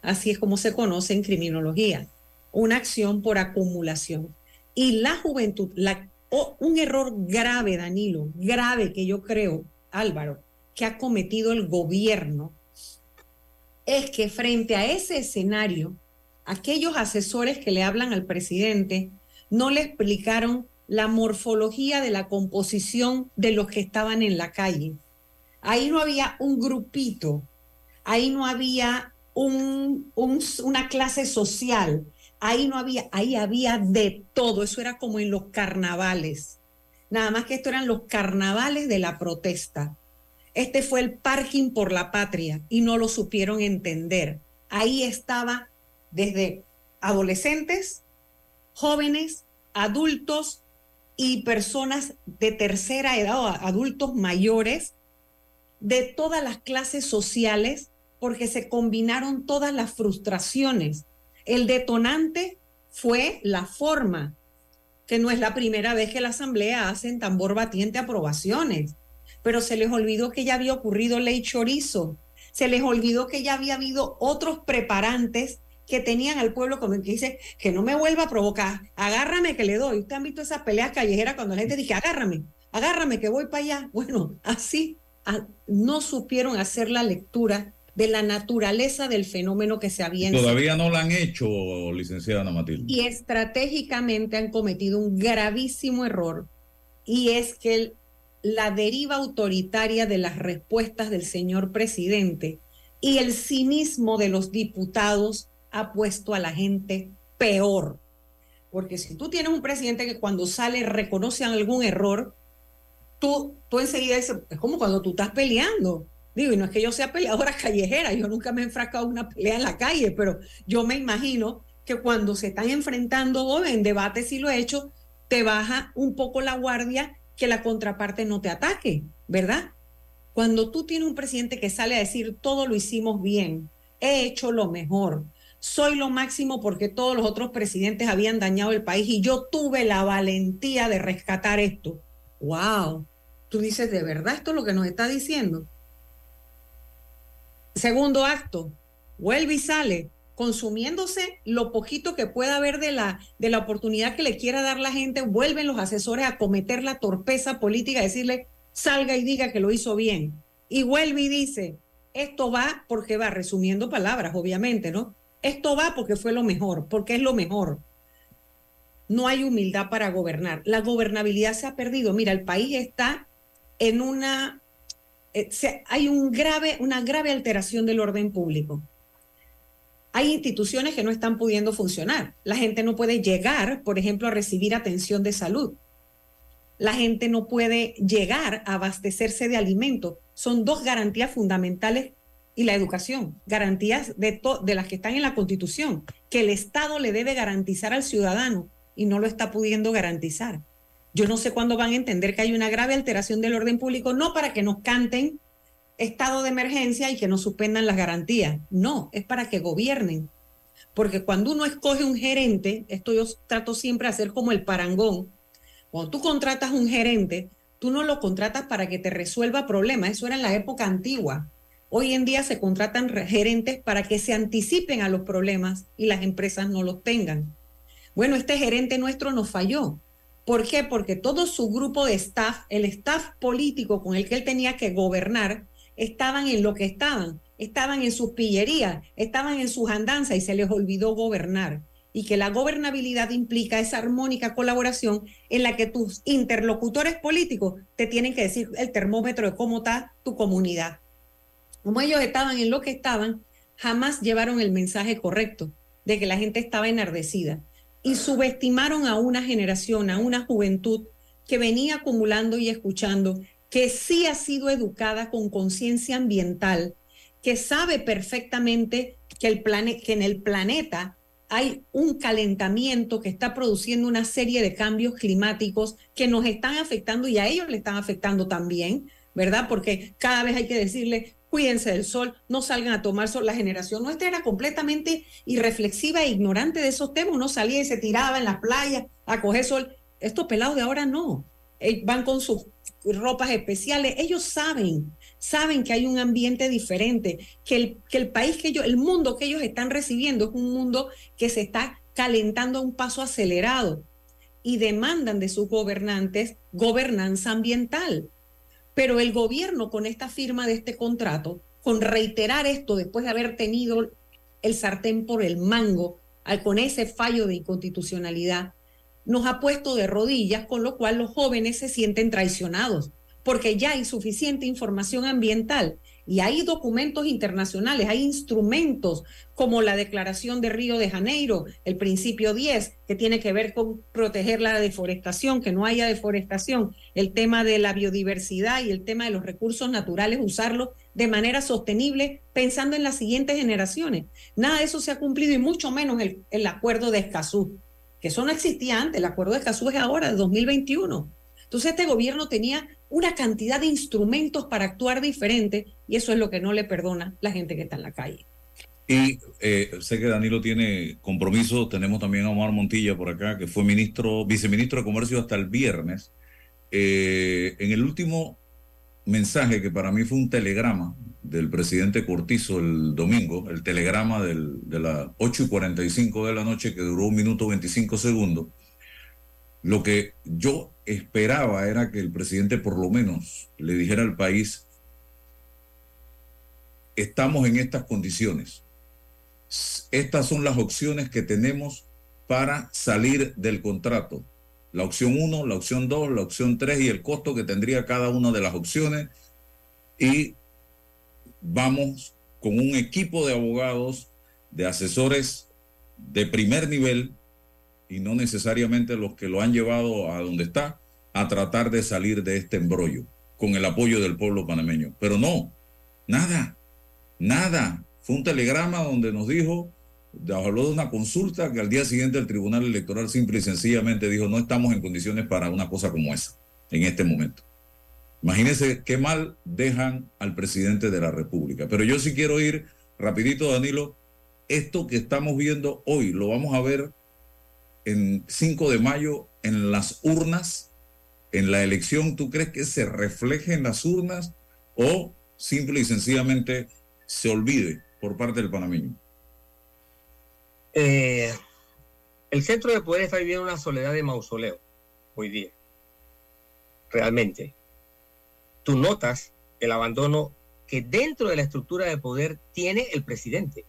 Así es como se conoce en criminología, una acción por acumulación. Y la juventud, la, un error grave, Danilo, grave que yo creo, Álvaro, que ha cometido el gobierno, es que frente a ese escenario, aquellos asesores que le hablan al presidente no le explicaron la morfología de la composición de los que estaban en la calle. Ahí no había un grupito, ahí no había un- un- una clase social, ahí no había, ahí había de todo, eso era como en los carnavales. Nada más que esto eran los carnavales de la protesta. Este fue el parking por la patria y no lo supieron entender. Ahí estaba desde adolescentes, jóvenes, adultos y personas de tercera edad o adultos mayores de todas las clases sociales porque se combinaron todas las frustraciones. El detonante fue la forma, que no es la primera vez que la Asamblea hace en tambor batiente aprobaciones, pero se les olvidó que ya había ocurrido ley chorizo, se les olvidó que ya había habido otros preparantes que tenían al pueblo como que dice que no me vuelva a provocar, agárrame que le doy. Ustedes han visto esas peleas callejeras cuando la gente dice, agárrame, agárrame que voy para allá. Bueno, así no supieron hacer la lectura de la naturaleza del fenómeno que se había Todavía no la han hecho, licenciada Ana Matilde. y estratégicamente han cometido un gravísimo error y es que el- la deriva autoritaria de las respuestas del señor presidente y el cinismo de los diputados ha puesto a la gente peor. Porque si tú tienes un presidente que cuando sale reconoce algún error, tú, tú enseguida dices, es como cuando tú estás peleando. Digo, y no es que yo sea peleadora callejera, yo nunca me he enfrascado en una pelea en la calle, pero yo me imagino que cuando se están enfrentando o en debate, si lo he hecho, te baja un poco la guardia que la contraparte no te ataque, ¿verdad? Cuando tú tienes un presidente que sale a decir todo lo hicimos bien, he hecho lo mejor, soy lo máximo porque todos los otros presidentes habían dañado el país y yo tuve la valentía de rescatar esto. ¡Wow! Tú dices, ¿de verdad esto es lo que nos está diciendo? Segundo acto, vuelve y sale consumiéndose lo poquito que pueda haber de la, de la oportunidad que le quiera dar la gente, vuelven los asesores a cometer la torpeza política, decirle, salga y diga que lo hizo bien. Y vuelve y dice, esto va porque va, resumiendo palabras, obviamente, ¿no? Esto va porque fue lo mejor, porque es lo mejor. No hay humildad para gobernar. La gobernabilidad se ha perdido. Mira, el país está en una... eh, hay una grave alteración del orden público hay instituciones que no están pudiendo funcionar. La gente no puede llegar, por ejemplo, a recibir atención de salud. La gente no puede llegar a abastecerse de alimentos. Son dos garantías fundamentales y la educación, garantías de, de las que están en la Constitución, que el Estado le debe garantizar al ciudadano y no lo está pudiendo garantizar. Yo no sé cuándo van a entender que hay una grave alteración del orden público, no para que nos canten estado de emergencia y que nos suspendan las garantías. No, es para que gobiernen. Porque cuando uno escoge un gerente, esto yo trato siempre de hacer como el parangón, cuando tú contratas un gerente, tú no lo contratas para que te resuelva problemas, eso era en la época antigua. Hoy en día se contratan re- gerentes para que se anticipen a los problemas y las empresas no los tengan. Bueno, este gerente nuestro nos falló. ¿Por qué? Porque todo su grupo de staff, el staff político con el que él tenía que gobernar, estaban en lo que estaban, estaban en sus pillerías, estaban en sus andanzas y se les olvidó gobernar. Y que la gobernabilidad implica esa armónica colaboración en la que tus interlocutores políticos te tienen que decir el termómetro de cómo está tu comunidad. Como ellos estaban en lo que estaban, jamás llevaron el mensaje correcto de que la gente estaba enardecida y subestimaron a una generación, a una juventud que venía acumulando y escuchando, que sí ha sido educada con conciencia ambiental, que sabe perfectamente que, el plane- que en el planeta hay un calentamiento que está produciendo una serie de cambios climáticos que nos están afectando y a ellos le están afectando también, ¿verdad? Porque cada vez hay que decirle, cuídense del sol, no salgan a tomar sol. La generación nuestra era completamente irreflexiva e ignorante de esos temas. Uno salía y se tiraba en las playas a coger sol. Estos pelados de ahora no. Eh, Van con sus ropas especiales. Ellos saben, saben que hay un ambiente diferente, que el, que el país que ellos, el mundo que ellos están recibiendo es un mundo que se está calentando a un paso acelerado y demandan de sus gobernantes gobernanza ambiental. Pero el gobierno con esta firma de este contrato, con reiterar esto después de haber tenido el sartén por el mango, con ese fallo de inconstitucionalidad, nos ha puesto de rodillas, con lo cual los jóvenes se sienten traicionados, porque ya hay suficiente información ambiental y hay documentos internacionales, hay instrumentos como la Declaración de Río de Janeiro, el principio 10, que tiene que ver con proteger la deforestación, que no haya deforestación, el tema de la biodiversidad y el tema de los recursos naturales, usarlos de manera sostenible pensando en las siguientes generaciones. Nada de eso se ha cumplido y mucho menos el, el acuerdo de Escazú, que eso no existía antes, el acuerdo de Escazú es ahora, de 2021. Entonces este gobierno tenía una cantidad de instrumentos para actuar diferente y eso es lo que no le perdona la gente que está en la calle. Y eh, sé que Danilo tiene compromiso. Tenemos también a Omar Montilla por acá, que fue ministro, viceministro de Comercio hasta el viernes. Eh, en el último mensaje, que para mí fue un telegrama del presidente Cortizo el domingo, el telegrama del- de las 8 y 45 de la noche, que duró un minuto 25 segundos, lo que yo esperaba era que el presidente por lo menos le dijera al país, estamos en estas condiciones estas son las opciones que tenemos para salir del contrato. La opción 1, la opción 2, la opción 3 y el costo que tendría cada una de las opciones. Y vamos con un equipo de abogados, de asesores de primer nivel y no necesariamente los que lo han llevado a donde está, a tratar de salir de este embrollo con el apoyo del pueblo panameño. Pero no, nada, nada. Fue un telegrama donde nos dijo, habló de una consulta que al día siguiente el Tribunal Electoral simple y sencillamente dijo, no estamos en condiciones para una cosa como esa en este momento. Imagínense qué mal dejan al presidente de la República. Pero yo sí quiero ir rapidito, Danilo, esto que estamos viendo hoy, lo vamos a ver en 5 de mayo en las urnas, en la elección. ¿Tú crees que se refleje en las urnas o simple y sencillamente se olvide por parte del panameño? Eh, el centro de poder está viviendo una soledad de mausoleo hoy día. Realmente. Tú notas el abandono que dentro de la estructura de poder tiene el presidente.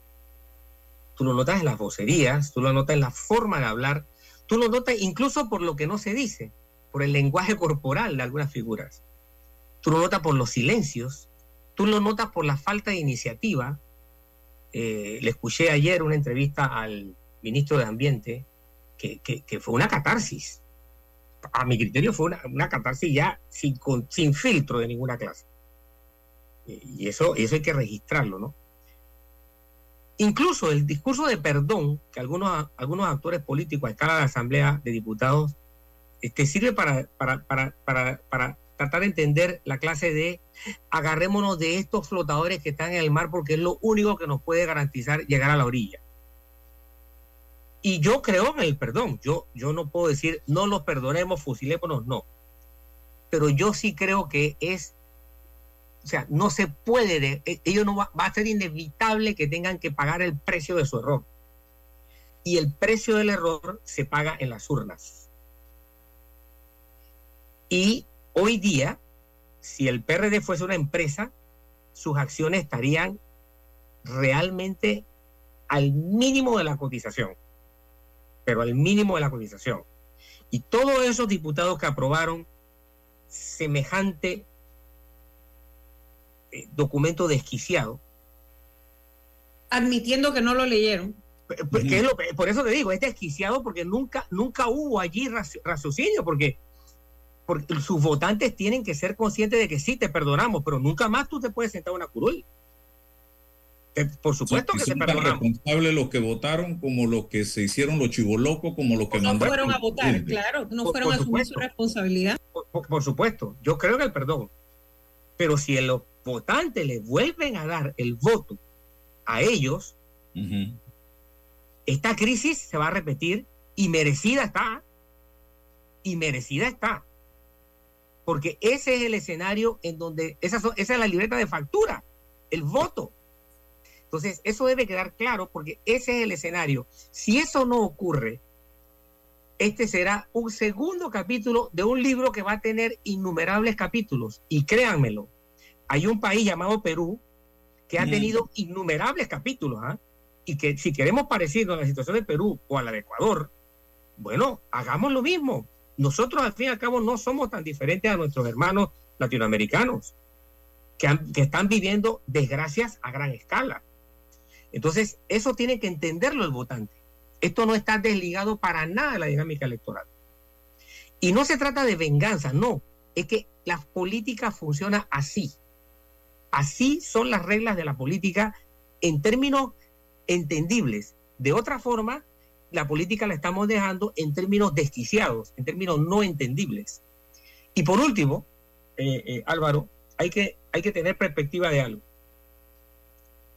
Tú lo notas en las vocerías, tú lo notas en la forma de hablar, tú lo notas incluso por lo que no se dice, por el lenguaje corporal de algunas figuras. Tú lo notas por los silencios, tú lo notas por la falta de iniciativa, eh, le escuché ayer una entrevista al ministro de Ambiente que, que- fue una catarsis. A mi criterio fue una, una catarsis ya sin, con- sin filtro de ninguna clase. Y eso, eso hay que registrarlo, ¿no? Incluso el discurso de perdón que algunos, algunos actores políticos a escala de Asamblea de Diputados este, sirve para, para, para, para, para tratar de entender la clase de agarrémonos de estos flotadores que están en el mar porque es lo único que nos puede garantizar llegar a la orilla. Y yo creo en el perdón. Yo, yo no puedo decir no los perdonemos, fusilémonos, no. Pero yo sí creo que es, o sea, no se puede, de, e- ellos no va, va a ser inevitable que tengan que pagar el precio de su error. Y el precio del error se paga en las urnas. Y hoy día, si el PRD fuese una empresa, sus acciones estarían realmente al mínimo de la cotización, pero al mínimo de la cotización. Y todos esos diputados que aprobaron semejante documento desquiciado, Admitiendo que no lo leyeron. que es lo que- por eso te digo, es desquiciado porque nunca, nunca hubo allí raci- raciocinio, porque, porque sus votantes tienen que ser conscientes de que sí, te perdonamos, pero nunca más tú te puedes sentar en una curul. Eh, Por supuesto que te son perdonamos. responsables los que votaron como los que se hicieron los chivolocos, como los que No mandaron. fueron a votar, claro, no Por- fueron por a asumir su responsabilidad. Por, por supuesto, yo creo en el perdón. Pero si los votantes le vuelven a dar el voto a ellos, esta crisis se va a repetir y merecida está. Y merecida está. Porque ese es el escenario en donde esa, esa es la libreta de factura, el voto. Entonces, eso debe quedar claro porque ese es el escenario. Si eso no ocurre, este será un segundo capítulo de un libro que va a tener innumerables capítulos. Y créanmelo, hay un país llamado Perú que ha Mm. tenido innumerables capítulos. ¿ah? Y que si queremos parecernos a la situación de Perú o a la de Ecuador, bueno, hagamos lo mismo. Nosotros al fin y al cabo no somos tan diferentes a nuestros hermanos latinoamericanos que, han- que están viviendo desgracias a gran escala. Entonces, eso tiene que entenderlo el votante. Esto no está desligado para nada de la dinámica electoral. Y no se trata de venganza, no. Es que la política funciona así. Así son las reglas de la política en términos entendibles. De otra forma, la política la estamos dejando en términos desquiciados, en términos no entendibles. Y por último, eh, eh, Álvaro, hay que, hay que tener perspectiva de algo.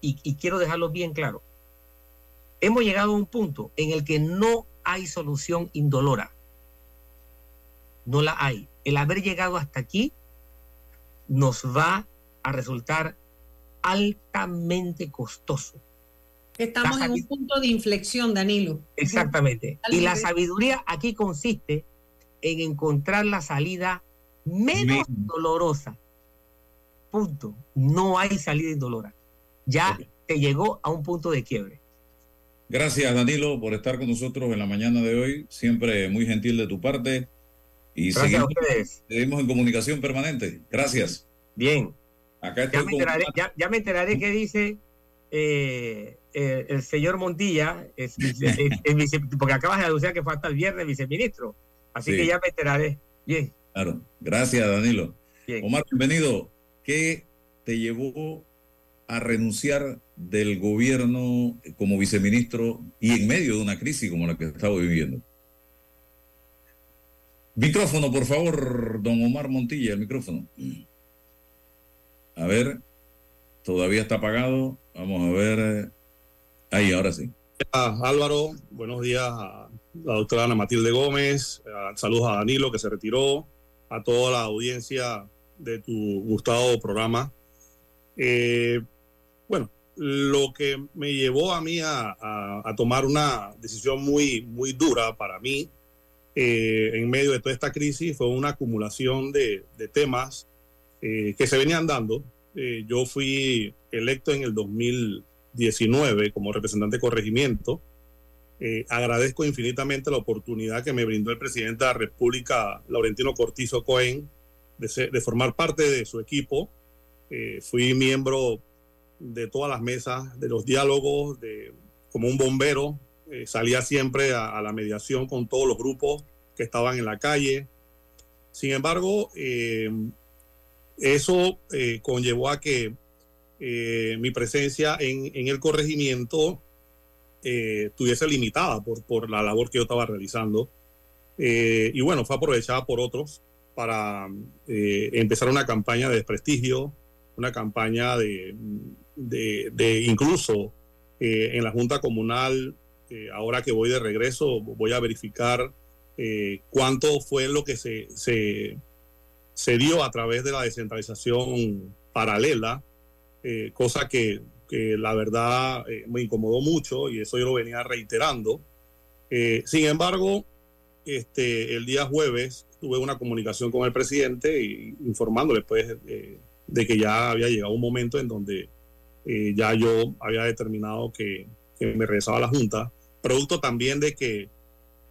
Y, y quiero dejarlo bien claro. Hemos llegado a un punto en el que no hay solución indolora. No la hay. El haber llegado hasta aquí nos va a resultar altamente costoso. Estamos en un punto de inflexión, Danilo. Exactamente. Y la sabiduría aquí consiste en encontrar la salida menos dolorosa. Punto. No hay salida indolora. Ya te llegó a un punto de quiebre. Gracias, Danilo, por estar con nosotros en la mañana de hoy. Siempre muy gentil de tu parte. Y Gracias a seguimos, ustedes. seguimos en comunicación permanente. Gracias. Bien. Acá Ya me enteraré, ya, ya me enteraré qué dice eh, eh, el señor Montilla, es vice- es- es vice- porque acabas de anunciar que fue hasta el viernes viceministro. Así Sí. que ya me enteraré. Bien. Claro. Gracias, Danilo. Bien. Omar, bienvenido. ¿Qué te llevó a renunciar del gobierno como viceministro y en medio de una crisis como la que estamos viviendo? Micrófono, por favor, don Omar Montilla, el micrófono. A ver, todavía está apagado. Vamos a ver. Ahí, ahora sí. Ah, Álvaro, buenos días a la doctora Ana Matilde Gómez, ah, saludos a Danilo que se retiró, a toda la audiencia de tu gustado programa. Eh, bueno, lo que me llevó a mí a, tomar una decisión muy, muy dura para mí eh, en medio de toda esta crisis fue una acumulación de temas eh, que se venían dando. Eh, yo fui electo en el 2019 como representante de corregimiento. Eh, agradezco infinitamente la oportunidad que me brindó el presidente de la República, Laurentino Cortizo Cohen, de, ser- de formar parte de su equipo. Eh, fui miembro de todas las mesas, de los diálogos, de, como un bombero, eh, salía siempre a, a la mediación con todos los grupos que estaban en la calle. Sin embargo, eh, eso eh, conllevó a que eh, mi presencia en, el corregimiento eh, estuviese limitada por, por la labor que yo estaba realizando. Eh, y bueno, fue aprovechada por otros para empezar una campaña de desprestigio, una campaña de, de, incluso en la Junta Comunal, ahora que voy de regreso, voy a verificar cuánto fue lo que se, se dio a través de la descentralización paralela, eh, cosa que, que la verdad eh, me incomodó mucho y eso yo lo venía reiterando. Eh, sin embargo, este, el día jueves tuve una comunicación con el presidente y, informándole pues, de que ya había llegado un momento en donde ya yo había determinado que, que me regresaba a la Junta, producto también de que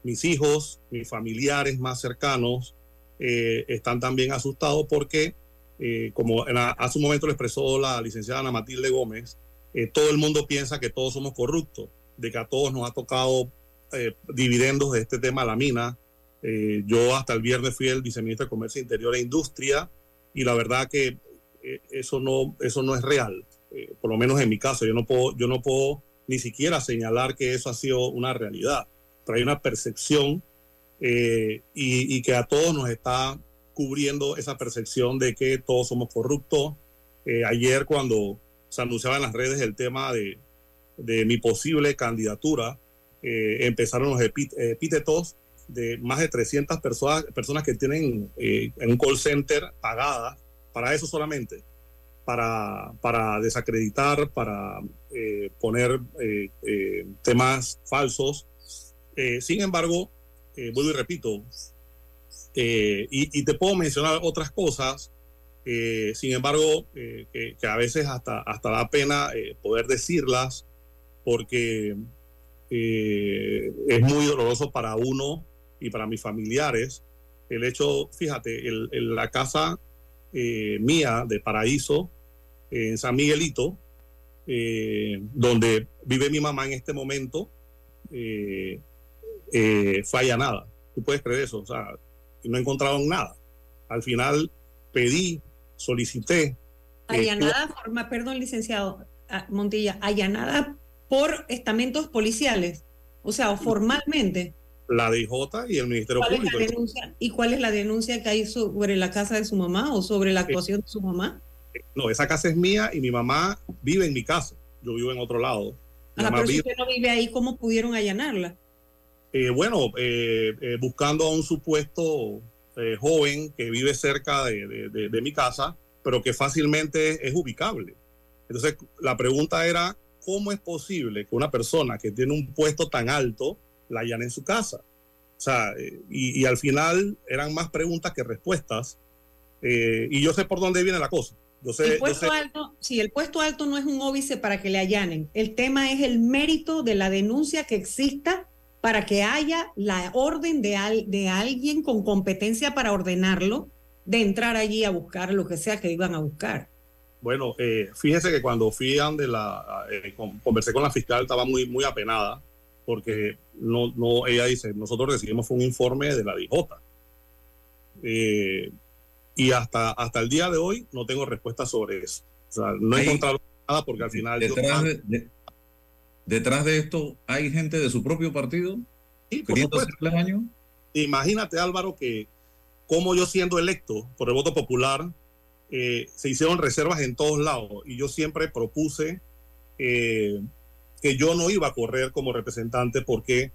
mis hijos, mis familiares más cercanos, eh, están también asustados porque, eh, como la- hace un momento lo expresó la licenciada Ana Matilde Gómez, eh, todo el mundo piensa que todos somos corruptos, de que a todos nos ha tocado dividendos de este tema, la mina. Yo hasta el viernes fui el viceministro de Comercio Interior e Industria y la verdad que eso, no, eso no es real, por lo menos en mi caso. Yo no, puedo, yo no puedo ni siquiera señalar que eso ha sido una realidad, pero hay una percepción eh, y, y que a todos nos está cubriendo esa percepción de que todos somos corruptos. Eh, ayer cuando se anunciaba en las redes el tema de, de mi posible candidatura, eh, empezaron los epítetos de más de 300 personas, personas que tienen eh, en un call center pagadas para eso solamente, para, para desacreditar, para eh, poner eh, eh, temas falsos. Eh, sin embargo, eh, vuelvo y repito, eh, y, te puedo mencionar otras cosas, eh, sin embargo, que, a veces hasta, hasta da pena poder decirlas porque es muy doloroso para uno y para mis familiares. El hecho, fíjate, el- la casa mía de Paraíso, en San Miguelito, donde vive mi mamá en este momento, eh, eh, fue allanada. Tú puedes creer eso, o sea, no encontraron nada. Al final pedí, solicité. eh, Allanada, forma, perdón, licenciado ah, Montilla, allanada por estamentos policiales, o sea, formalmente. la DJ y el Ministerio ¿Cuál es Público. la denuncia? ¿Y cuál es la denuncia que hay sobre la casa de su mamá o sobre la actuación de su mamá? No, esa casa es mía y mi mamá vive en mi casa. Yo vivo en otro lado. Ajá, pero si usted no vive ahí, ¿cómo pudieron allanarla? Eh, bueno, eh, eh, buscando a un supuesto joven que vive cerca de, de- de- de mi casa, pero que fácilmente es ubicable. Entonces, la pregunta era, ¿cómo es posible que una persona que tiene un puesto tan alto la allane en su casa? O sea, y, y al final eran más preguntas que respuestas. y yo sé por dónde viene la cosa. Yo sé, El yo puesto sé- alto, sí, el puesto alto no es un óbice para que le allanen. El tema es el mérito de la denuncia que exista para que haya la orden de, al- de alguien con competencia para ordenarlo de entrar allí a buscar lo que sea que iban a buscar. Bueno, eh, fíjese que cuando fui a donde la, eh, con- conversé con la fiscal, estaba muy, muy apenada, porque no, no, ella dice, nosotros recibimos un informe de la DJ. Eh, y hasta, hasta el día de hoy no tengo respuesta sobre eso. O sea, no he encontrado nada porque al final... yo- Detrás de, de- detrás de esto, ¿hay gente de su propio partido? Sí, por queriendo supuesto. hacerle daño? Imagínate, Álvaro, que como yo siendo electo por el voto popular, eh, se hicieron reservas en todos lados y yo siempre propuse eh, que yo no iba a correr como representante porque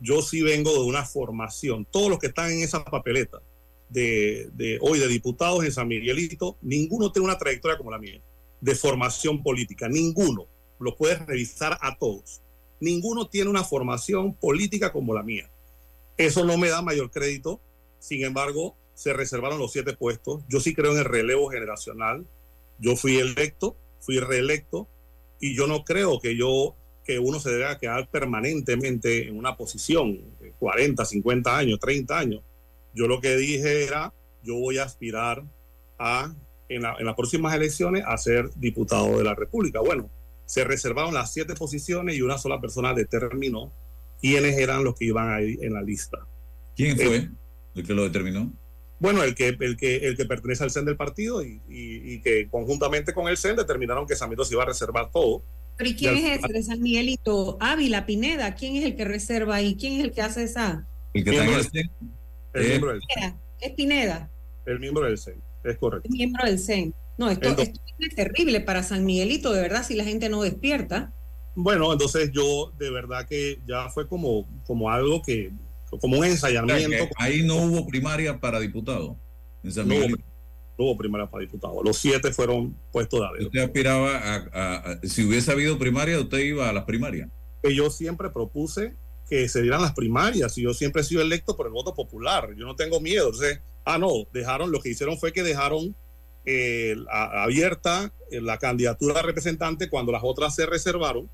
yo sí vengo de una formación. Todos los que están en esa papeleta de, de hoy de diputados en San Miguelito, ninguno tiene una trayectoria como la mía, de formación política, ninguno. Lo puedes revisar a todos. Ninguno tiene una formación política como la mía. Eso no me da mayor crédito. Sin embargo, se reservaron los siete puestos. Yo sí creo en el relevo generacional. Yo fui electo, fui reelecto y yo no creo que yo que uno se deba quedar permanentemente en una posición, de 40, 50 años, 30 años. Yo lo que dije era, yo voy a aspirar a en las próximas elecciones a ser diputado de la República. Bueno, se reservaron las siete posiciones y una sola persona determinó quiénes eran los que iban a ir en la lista. ¿Quién Eh, fue el que lo determinó? Bueno, el que, el que, el que pertenece al CEN del partido y, y- y que conjuntamente con el CEN determinaron que Samito se iba a reservar todo. Pero ¿y quién Y al es ese de San Miguelito? Ávila, Pineda, ¿quién es el que reserva ahí? ¿Quién es el que hace esa? El que está en el CEN. El Eh, miembro del Pineda, Es Pineda, el miembro del CEN, es correcto. es miembro del CEN. No, esto, esto es terrible para San Miguelito, de verdad, si la gente no despierta. Bueno, entonces yo de verdad que ya fue como, como algo que, como un o sea, ensayamiento. ahí no hubo primaria para diputado. En San No Miguelito. no hubo primera para diputado. Los siete fueron puestos de a dedo. Usted aspiraba a, a- a- Si hubiese habido primaria, usted iba a las primarias. Que yo siempre propuse que se dieran las primarias y yo siempre he sido electo por el voto popular. Yo no tengo miedo. Entonces, ah, no, dejaron, lo que hicieron fue que dejaron eh, abierta la candidatura a representante cuando las otras se reservaron.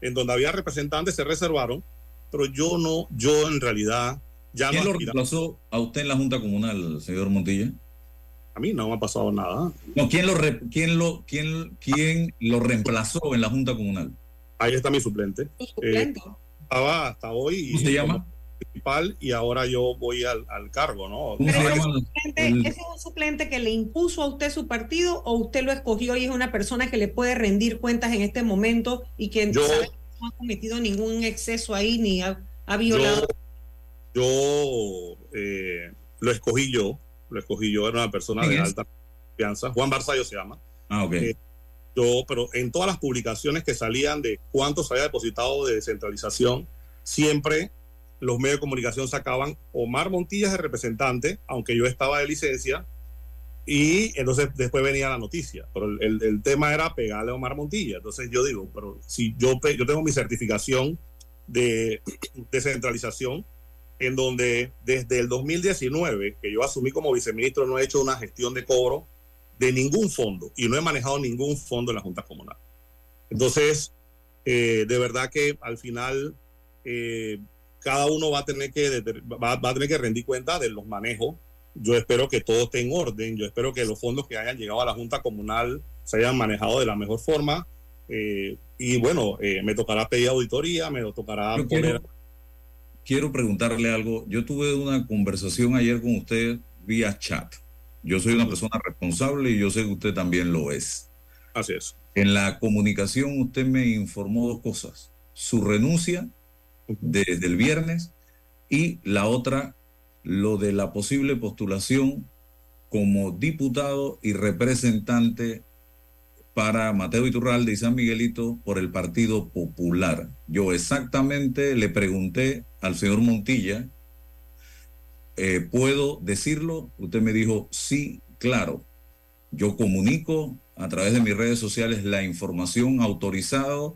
En donde había representantes se reservaron, pero yo no, yo en realidad ya ¿Quién no lo reemplazó a usted en la Junta Comunal, señor Montilla? A mí no me ha pasado nada. No, ¿quién lo, re- quién lo, quién, quién lo reemplazó en la Junta Comunal? Ahí está mi suplente. suplente. Eh, estaba hasta hoy. ¿Cómo se llama? Principal y ahora yo voy al, al cargo, ¿no? Ese suplente, el- ¿Ese es un suplente que le impuso a usted su partido o usted lo escogió y es una persona que le puede rendir cuentas en este momento y que Yo- sabe que no ha cometido ningún exceso ahí ni ha, ha violado? Yo, yo, eh, lo escogí yo, lo escogí yo, era una persona ¿Quién de es? alta confianza. Juan Barzallo se llama. Ah, ok. Eh, yo, pero en todas las publicaciones que salían de cuánto se había depositado de descentralización, siempre los medios de comunicación sacaban Omar Montilla es el representante, aunque yo estaba de licencia, y entonces después venía la noticia. Pero el, el- el tema era pegarle a Omar Montilla. Entonces yo digo, pero si yo, yo tengo mi certificación de descentralización, en donde desde el 2019, que yo asumí como viceministro, no he hecho una gestión de cobro de ningún fondo y no he manejado ningún fondo en la Junta Comunal. Entonces, eh, de verdad que al final eh, cada uno va a tener que va, va a tener que rendir cuenta de los manejos. Yo espero que todo esté en orden. Yo espero que los fondos que hayan llegado a la Junta Comunal se hayan manejado de la mejor forma. Eh, y bueno, eh, me tocará pedir auditoría, me tocará Yo poner quiero, quiero preguntarle algo. Yo tuve una conversación ayer con usted vía chat. Yo soy una persona responsable y yo sé que usted también lo es. Así es. En la comunicación usted me informó dos cosas. Su renuncia desde el viernes y la otra, lo de la posible postulación como diputado y representante para Mateo Iturralde y San Miguelito por el Partido Popular. Yo exactamente le pregunté al señor Montilla, eh, ¿puedo decirlo? Usted me dijo, sí, claro. Yo comunico a través de mis redes sociales la información autorizada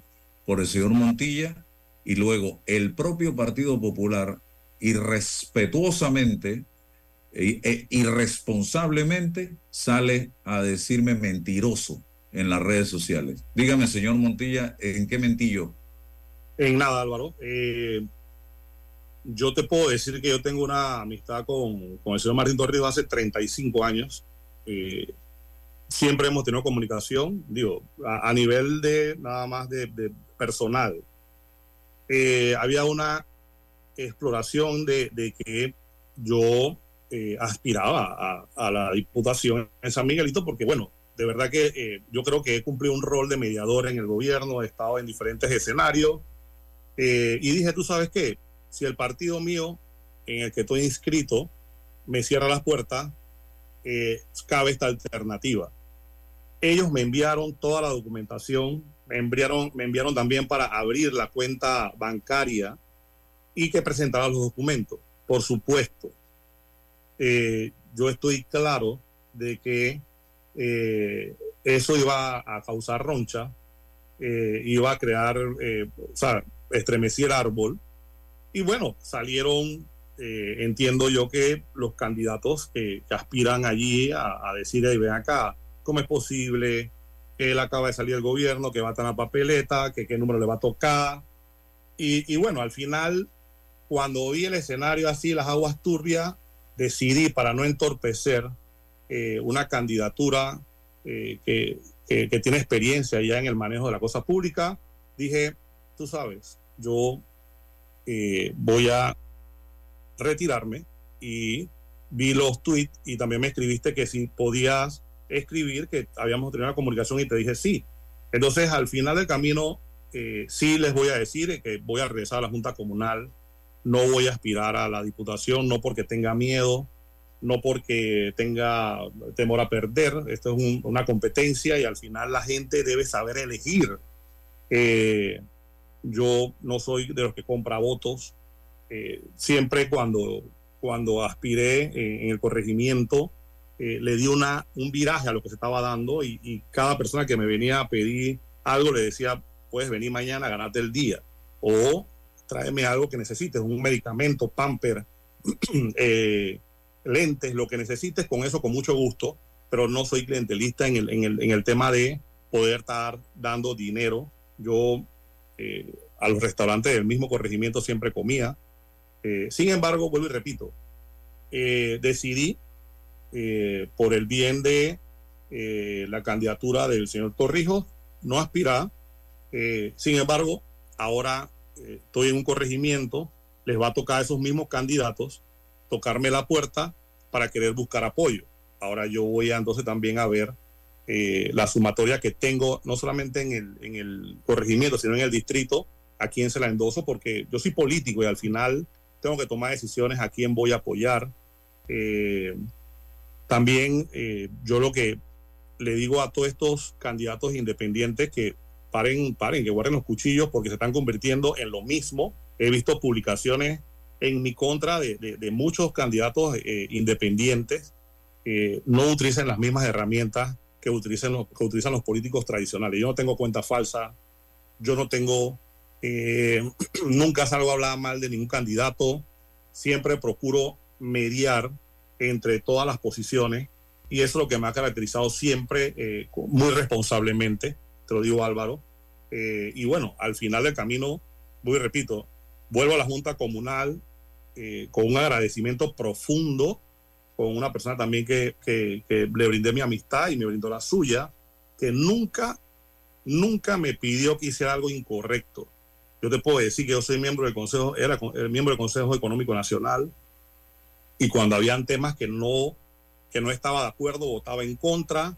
por el señor Montilla y luego el propio Partido Popular irrespetuosamente e, irresponsablemente sale a decirme mentiroso en las redes sociales. Dígame, señor Montilla, ¿en qué mentillo? En nada, Álvaro. Eh, yo te puedo decir que yo tengo una amistad con, con el señor Martín Torrijos hace 35 años. Siempre hemos tenido comunicación, digo, a, nivel de nada más de personal. Eh, había una exploración de, de que yo eh, aspiraba a, a la diputación en San Miguelito porque, bueno, de verdad que eh, yo creo que he cumplido un rol de mediador en el gobierno, he estado en diferentes escenarios eh, y dije, tú sabes qué, si el partido mío en el que estoy inscrito me cierra las puertas, eh, cabe esta alternativa. Ellos me enviaron toda la documentación, me enviaron, me enviaron también para abrir la cuenta bancaria y que presentara los documentos. Por supuesto, eh, yo estoy claro de que eh, eso iba a causar roncha, eh, iba a crear, o sea, estremecer árbol. Y bueno, salieron, entiendo yo que los candidatos que, aspiran allí a, a decir, "Ey, ven acá, ¿cómo es posible que él acaba de salir del gobierno, que va a estar en la papeleta, que qué número le va a tocar? Y, bueno, al final, cuando vi el escenario así, las aguas turbias, decidí para no entorpecer eh, una candidatura eh, que, que- que tiene experiencia ya en el manejo de la cosa pública, dije, tú sabes, yo eh, voy a retirarme y vi los tweets y también me escribiste que si podías escribir que habíamos tenido una comunicación y te dije sí. Entonces al final del camino eh, sí les voy a decir que voy a regresar a la Junta Comunal, no voy a aspirar a la Diputación, no porque tenga miedo, no porque tenga temor a perder, esto es un- una competencia y al final la gente debe saber elegir. Eh, yo no soy de los que compra votos, eh, siempre cuando, cuando aspiré eh, en el corregimiento, eh, le di una, un viraje a lo que se estaba dando y, cada persona que me venía a pedir algo le decía, puedes venir mañana ganarte el día o tráeme algo que necesites, un medicamento, pamper, eh, lentes, lo que necesites, con eso con mucho gusto, pero no soy clientelista en el, en el, en el tema de poder estar dando dinero. Yo eh, a los restaurantes del mismo corregimiento siempre comía. Eh, sin embargo, vuelvo y repito, decidí eh, por el bien de eh, la candidatura del señor Torrijos, no aspirar. Eh, sin embargo, ahora eh, estoy en un corregimiento, les va a tocar a esos mismos candidatos tocarme la puerta para querer buscar apoyo. Ahora yo voy a, entonces también a ver eh, la sumatoria que tengo, no solamente en el, en el corregimiento, sino en el distrito, a quién se la endoso, porque yo soy político y al final tengo que tomar decisiones a quién voy a apoyar. Eh, también eh, yo lo que le digo a todos estos candidatos independientes que paren, paren, que guarden los cuchillos porque se están convirtiendo en lo mismo. He visto publicaciones en mi contra de, de- muchos candidatos eh, independientes que no utilizan las mismas herramientas que utilizan, los, utilizan los políticos tradicionales. Yo no tengo cuenta falsa, yo no tengo, eh, nunca salgo a hablar mal de ningún candidato, siempre procuro mediar entre todas las posiciones y eso es lo que me ha caracterizado siempre eh, muy responsablemente, te lo digo Álvaro. Eh, y bueno, al final del camino, voy y repito, vuelvo a la Junta Comunal eh, con un agradecimiento profundo, con una persona también que, que- le brindé mi amistad y me brindó la suya, que nunca, nunca me pidió que hiciera algo incorrecto. Yo te puedo decir que yo soy miembro del Consejo, era eh, miembro del Consejo Económico Nacional, y cuando habían temas que no, que no estaba de acuerdo, votaba en contra,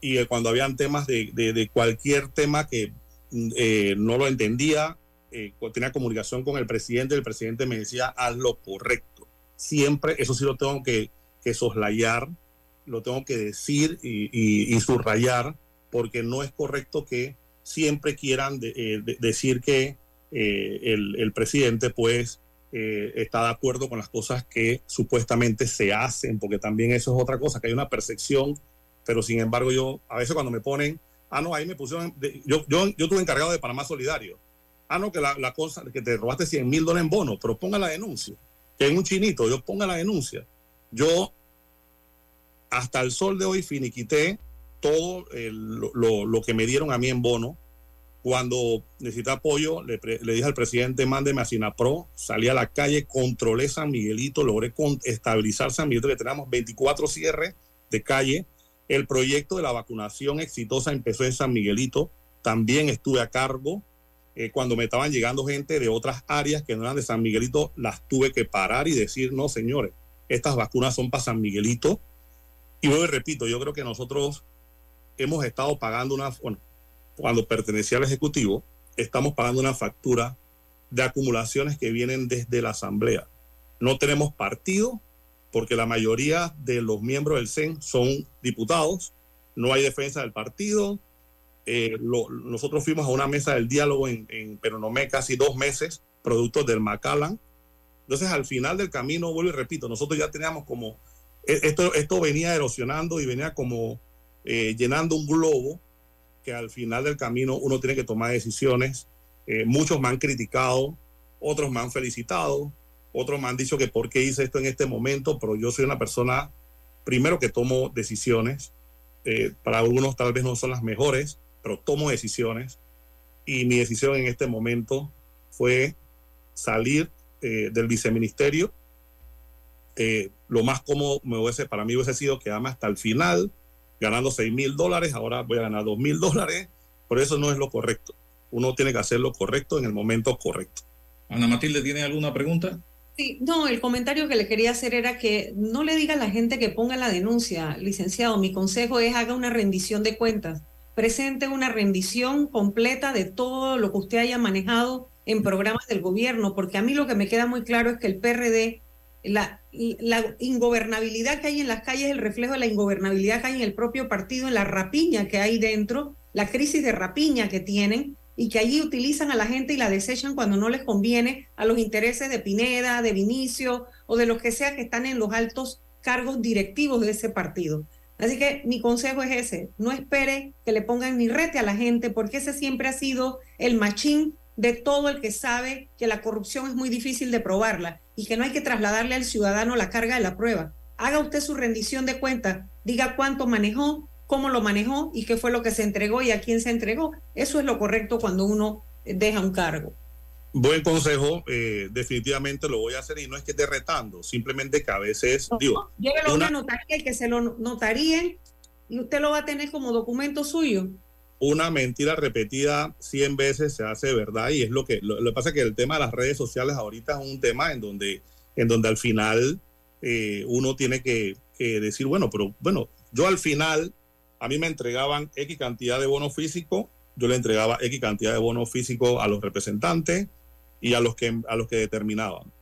y eh, cuando habían temas de, de- cualquier tema que mm, eh, no lo entendía, eh, tenía comunicación con el presidente, el presidente me decía, haz lo correcto. Siempre, eso sí lo tengo que, que soslayar, lo tengo que decir y, y- subrayar, porque no es correcto que siempre quieran de- de- decir que el, el presidente pues eh, está de acuerdo con las cosas que supuestamente se hacen, porque también eso es otra cosa, que hay una percepción, pero sin embargo yo, a veces cuando me ponen, ah, no, ahí me pusieron, yo, yo, yo estuve encargado de Panamá Solidario, ah, no, que la, la cosa, que te robaste 100 mil dólares en bono, pero ponga la denuncia, que en un chinito, yo ponga la denuncia. Yo hasta el sol de hoy finiquité todo lo- lo que me dieron a mí en bono. Cuando necesité apoyo, le, le dije al presidente, mándeme a Sinapro, salí a la calle, controlé San Miguelito, logré estabilizar San Miguelito, que teníamos 24 cierres de calle. El proyecto de la vacunación exitosa empezó en San Miguelito, también estuve a cargo. Eh, cuando me estaban llegando gente de otras áreas que no eran de San Miguelito, las tuve que parar y decir, no, señores, estas vacunas son para San Miguelito. Y luego repito, yo creo que nosotros hemos estado pagando una, cuando pertenecía al Ejecutivo, estamos pagando una factura de acumulaciones que vienen desde la Asamblea. No tenemos partido porque la mayoría de los miembros del CEN son diputados, no hay defensa del partido. Eh, lo- nosotros fuimos a una mesa del diálogo en, en Peronomé casi dos meses, producto del Macallan. Entonces, al final del camino, vuelvo y repito, nosotros ya teníamos como, e- esto, esto venía erosionando y venía como eh, llenando un globo que al final del camino uno tiene que tomar decisiones. Eh, muchos me han criticado, otros me han felicitado, otros me han dicho que por qué hice esto en este momento, pero yo soy una persona, primero que tomo decisiones, eh, para algunos tal vez no son las mejores, pero tomo decisiones y mi decisión en este momento fue salir eh, del viceministerio. Lo más cómodo me hubiese, para mí hubiese sido quedarme hasta el final, ganando 6 mil dólares, ahora voy a ganar 2 mil dólares. Por eso no es lo correcto. Uno tiene que hacer lo correcto en el momento correcto. Ana Matilde, ¿tiene alguna pregunta? Sí, no, el comentario que le quería hacer era que no le diga a la gente que ponga la denuncia, licenciado. Mi consejo es haga una rendición de cuentas. Presente una rendición completa de todo lo que usted haya manejado en programas del gobierno, porque a mí lo que me queda muy claro es que el PRD, la, ingobernabilidad que hay en las calles es el reflejo de la ingobernabilidad que hay en el propio partido, en la rapiña que hay dentro, la crisis de rapiña que tienen y que allí utilizan a la gente y la desechan cuando no les conviene a los intereses de Pineda, de Vinicio o de los que sea que están en los altos cargos directivos de ese partido. Así que mi consejo es ese, no espere que le pongan ni rete a la gente, porque ese siempre ha sido el machín de todo el que sabe que la corrupción es muy difícil de probarla y que no hay que trasladarle al ciudadano la carga de la prueba. Haga usted su rendición de cuentas, diga cuánto manejó, cómo lo manejó y qué fue lo que se entregó y a quién se entregó. Eso es lo correcto cuando uno deja un cargo. Buen consejo, eh, definitivamente lo voy a hacer y no es que esté retando, simplemente que a veces, digo, Llévelo a una- una notaría y que se lo notaríen y usted lo va a tener como documento suyo. Una mentira repetida 100 veces se hace verdad y es lo que lo, pasa que el tema de las redes sociales ahorita es un tema en donde en donde al final eh, uno tiene que, que decir bueno pero bueno yo al final a mí me entregaban x cantidad de bono físico yo le entregaba x cantidad de bono físico a los representantes y a los que a los que determinaban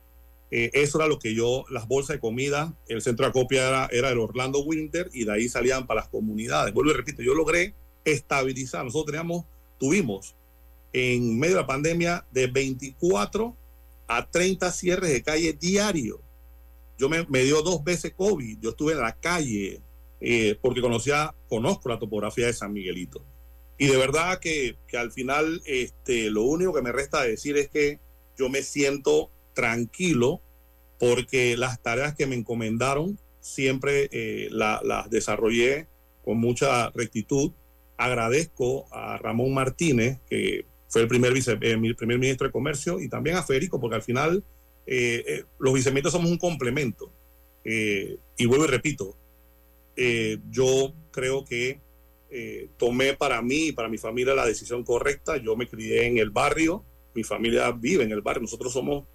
Eh, eso era lo que yo, las bolsas de comida, el centro de acopia era, era el Orlando Winter y de ahí salían para las comunidades. Vuelvo y repito, yo logré estabilizar. Nosotros teníamos, tuvimos en medio de la pandemia de 24 a 30 cierres de calle diario. Yo me, me dio dos veces COVID, yo estuve en la calle eh, porque conocía, conozco la topografía de San Miguelito. Y de verdad que, que al final este, lo único que me resta decir es que yo me siento tranquilo porque las tareas que me encomendaron siempre eh, la- las desarrollé con mucha rectitud. Agradezco a Ramón Martínez, que fue el primer, vice, eh, mi primer ministro de Comercio, y también a Federico, porque al final eh, eh, los viceministros somos un complemento. Eh, y vuelvo y repito, eh, yo creo que eh, tomé para mí y para mi familia la decisión correcta. Yo me crié en el barrio, mi familia vive en el barrio, nosotros somos,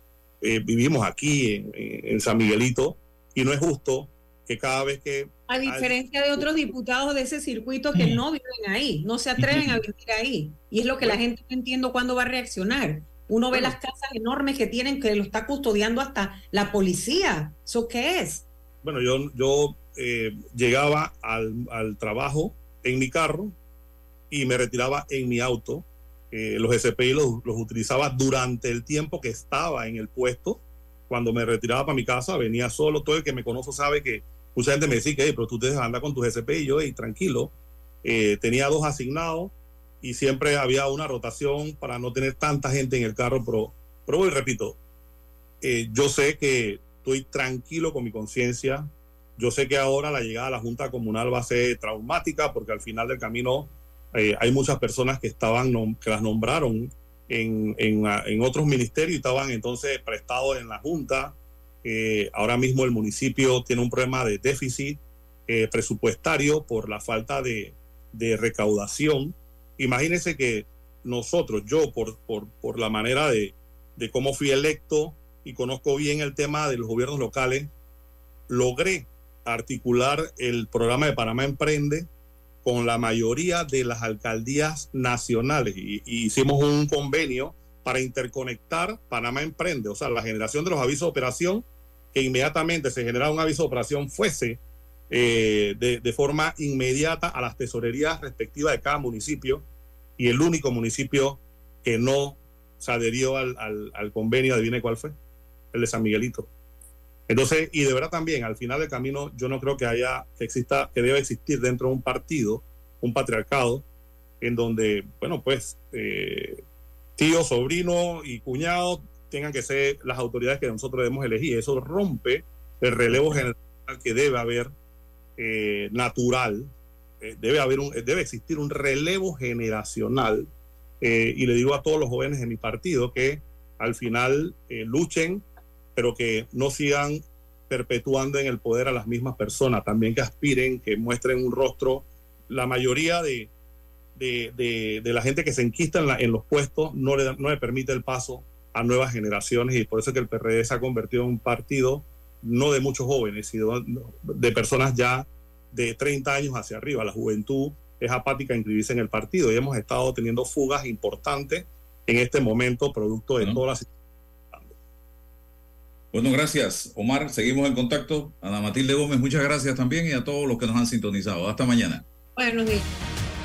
eh, vivimos aquí en San Miguelito y no es justo que cada vez que A diferencia de otros diputados de ese circuito que no viven ahí, no se atreven a vivir ahí. Y es lo que la gente no entiende cuándo va a reaccionar. Uno ve las casas enormes que tienen que lo está custodiando hasta la policía. ¿Eso qué es? Bueno, yo, yo eh, llegaba al, al trabajo en mi carro y me retiraba en mi auto. Eh, los SPI los, los utilizaba durante el tiempo que estaba en el puesto. Cuando me retiraba para mi casa, venía solo. Todo el que me conoce sabe que mucha gente me decía que, "Ey, pero tú te andas con tus SPI. Y yo, "Ey, tranquilo. Eh, tenía dos asignados y siempre había una rotación para no tener tanta gente en el carro. Pero, pero voy, repito, eh, yo sé que estoy tranquilo con mi conciencia. Yo sé que ahora la llegada a la Junta Comunal va a ser traumática porque al final del camino eh, hay muchas personas que estaban que las nombraron en, en, en otros ministerios y estaban entonces prestados en la Junta. Eh, ahora mismo el municipio tiene un problema de déficit eh, presupuestario por la falta de, recaudación. Imagínense que nosotros, yo por, la manera de, de cómo fui electo y conozco bien el tema de los gobiernos locales, logré articular el programa de Panamá Emprende con la mayoría de las alcaldías nacionales y, y hicimos un convenio para interconectar Panamá Emprende, o sea, la generación de los avisos de operación, que inmediatamente se generara un aviso de operación fuese eh, de, forma inmediata a las tesorerías respectivas de cada municipio y el único municipio que no se adherió al, convenio, adivine cuál fue, el de San Miguelito. Entonces, y de verdad también, al final del camino, yo no creo que haya, que exista, que debe existir dentro de un partido, un patriarcado, en donde, bueno, pues, eh, tío, sobrino y cuñado tengan que ser las autoridades que nosotros debemos elegir. Eso rompe el relevo general que debe haber eh, natural. Eh, debe, haber un, debe existir un relevo generacional. Eh, y le digo a todos los jóvenes de mi partido que al final eh, luchen pero que no sigan perpetuando en el poder a las mismas personas, también que aspiren, que muestren un rostro la mayoría de, de, de- de la gente que se enquista en, la- en los puestos no le, da- no le permite el paso a nuevas generaciones y por eso es que el PRD se ha convertido en un partido no de muchos jóvenes, sino de personas ya de 30 años hacia arriba. La juventud es apática a inscribirse en el partido y hemos estado teniendo fugas importantes en este momento, producto de todas las Bueno, gracias, Omar. Seguimos en contacto. Ana Matilde Gómez, muchas gracias también y a todos los que nos han sintonizado. Hasta mañana. Buenos días.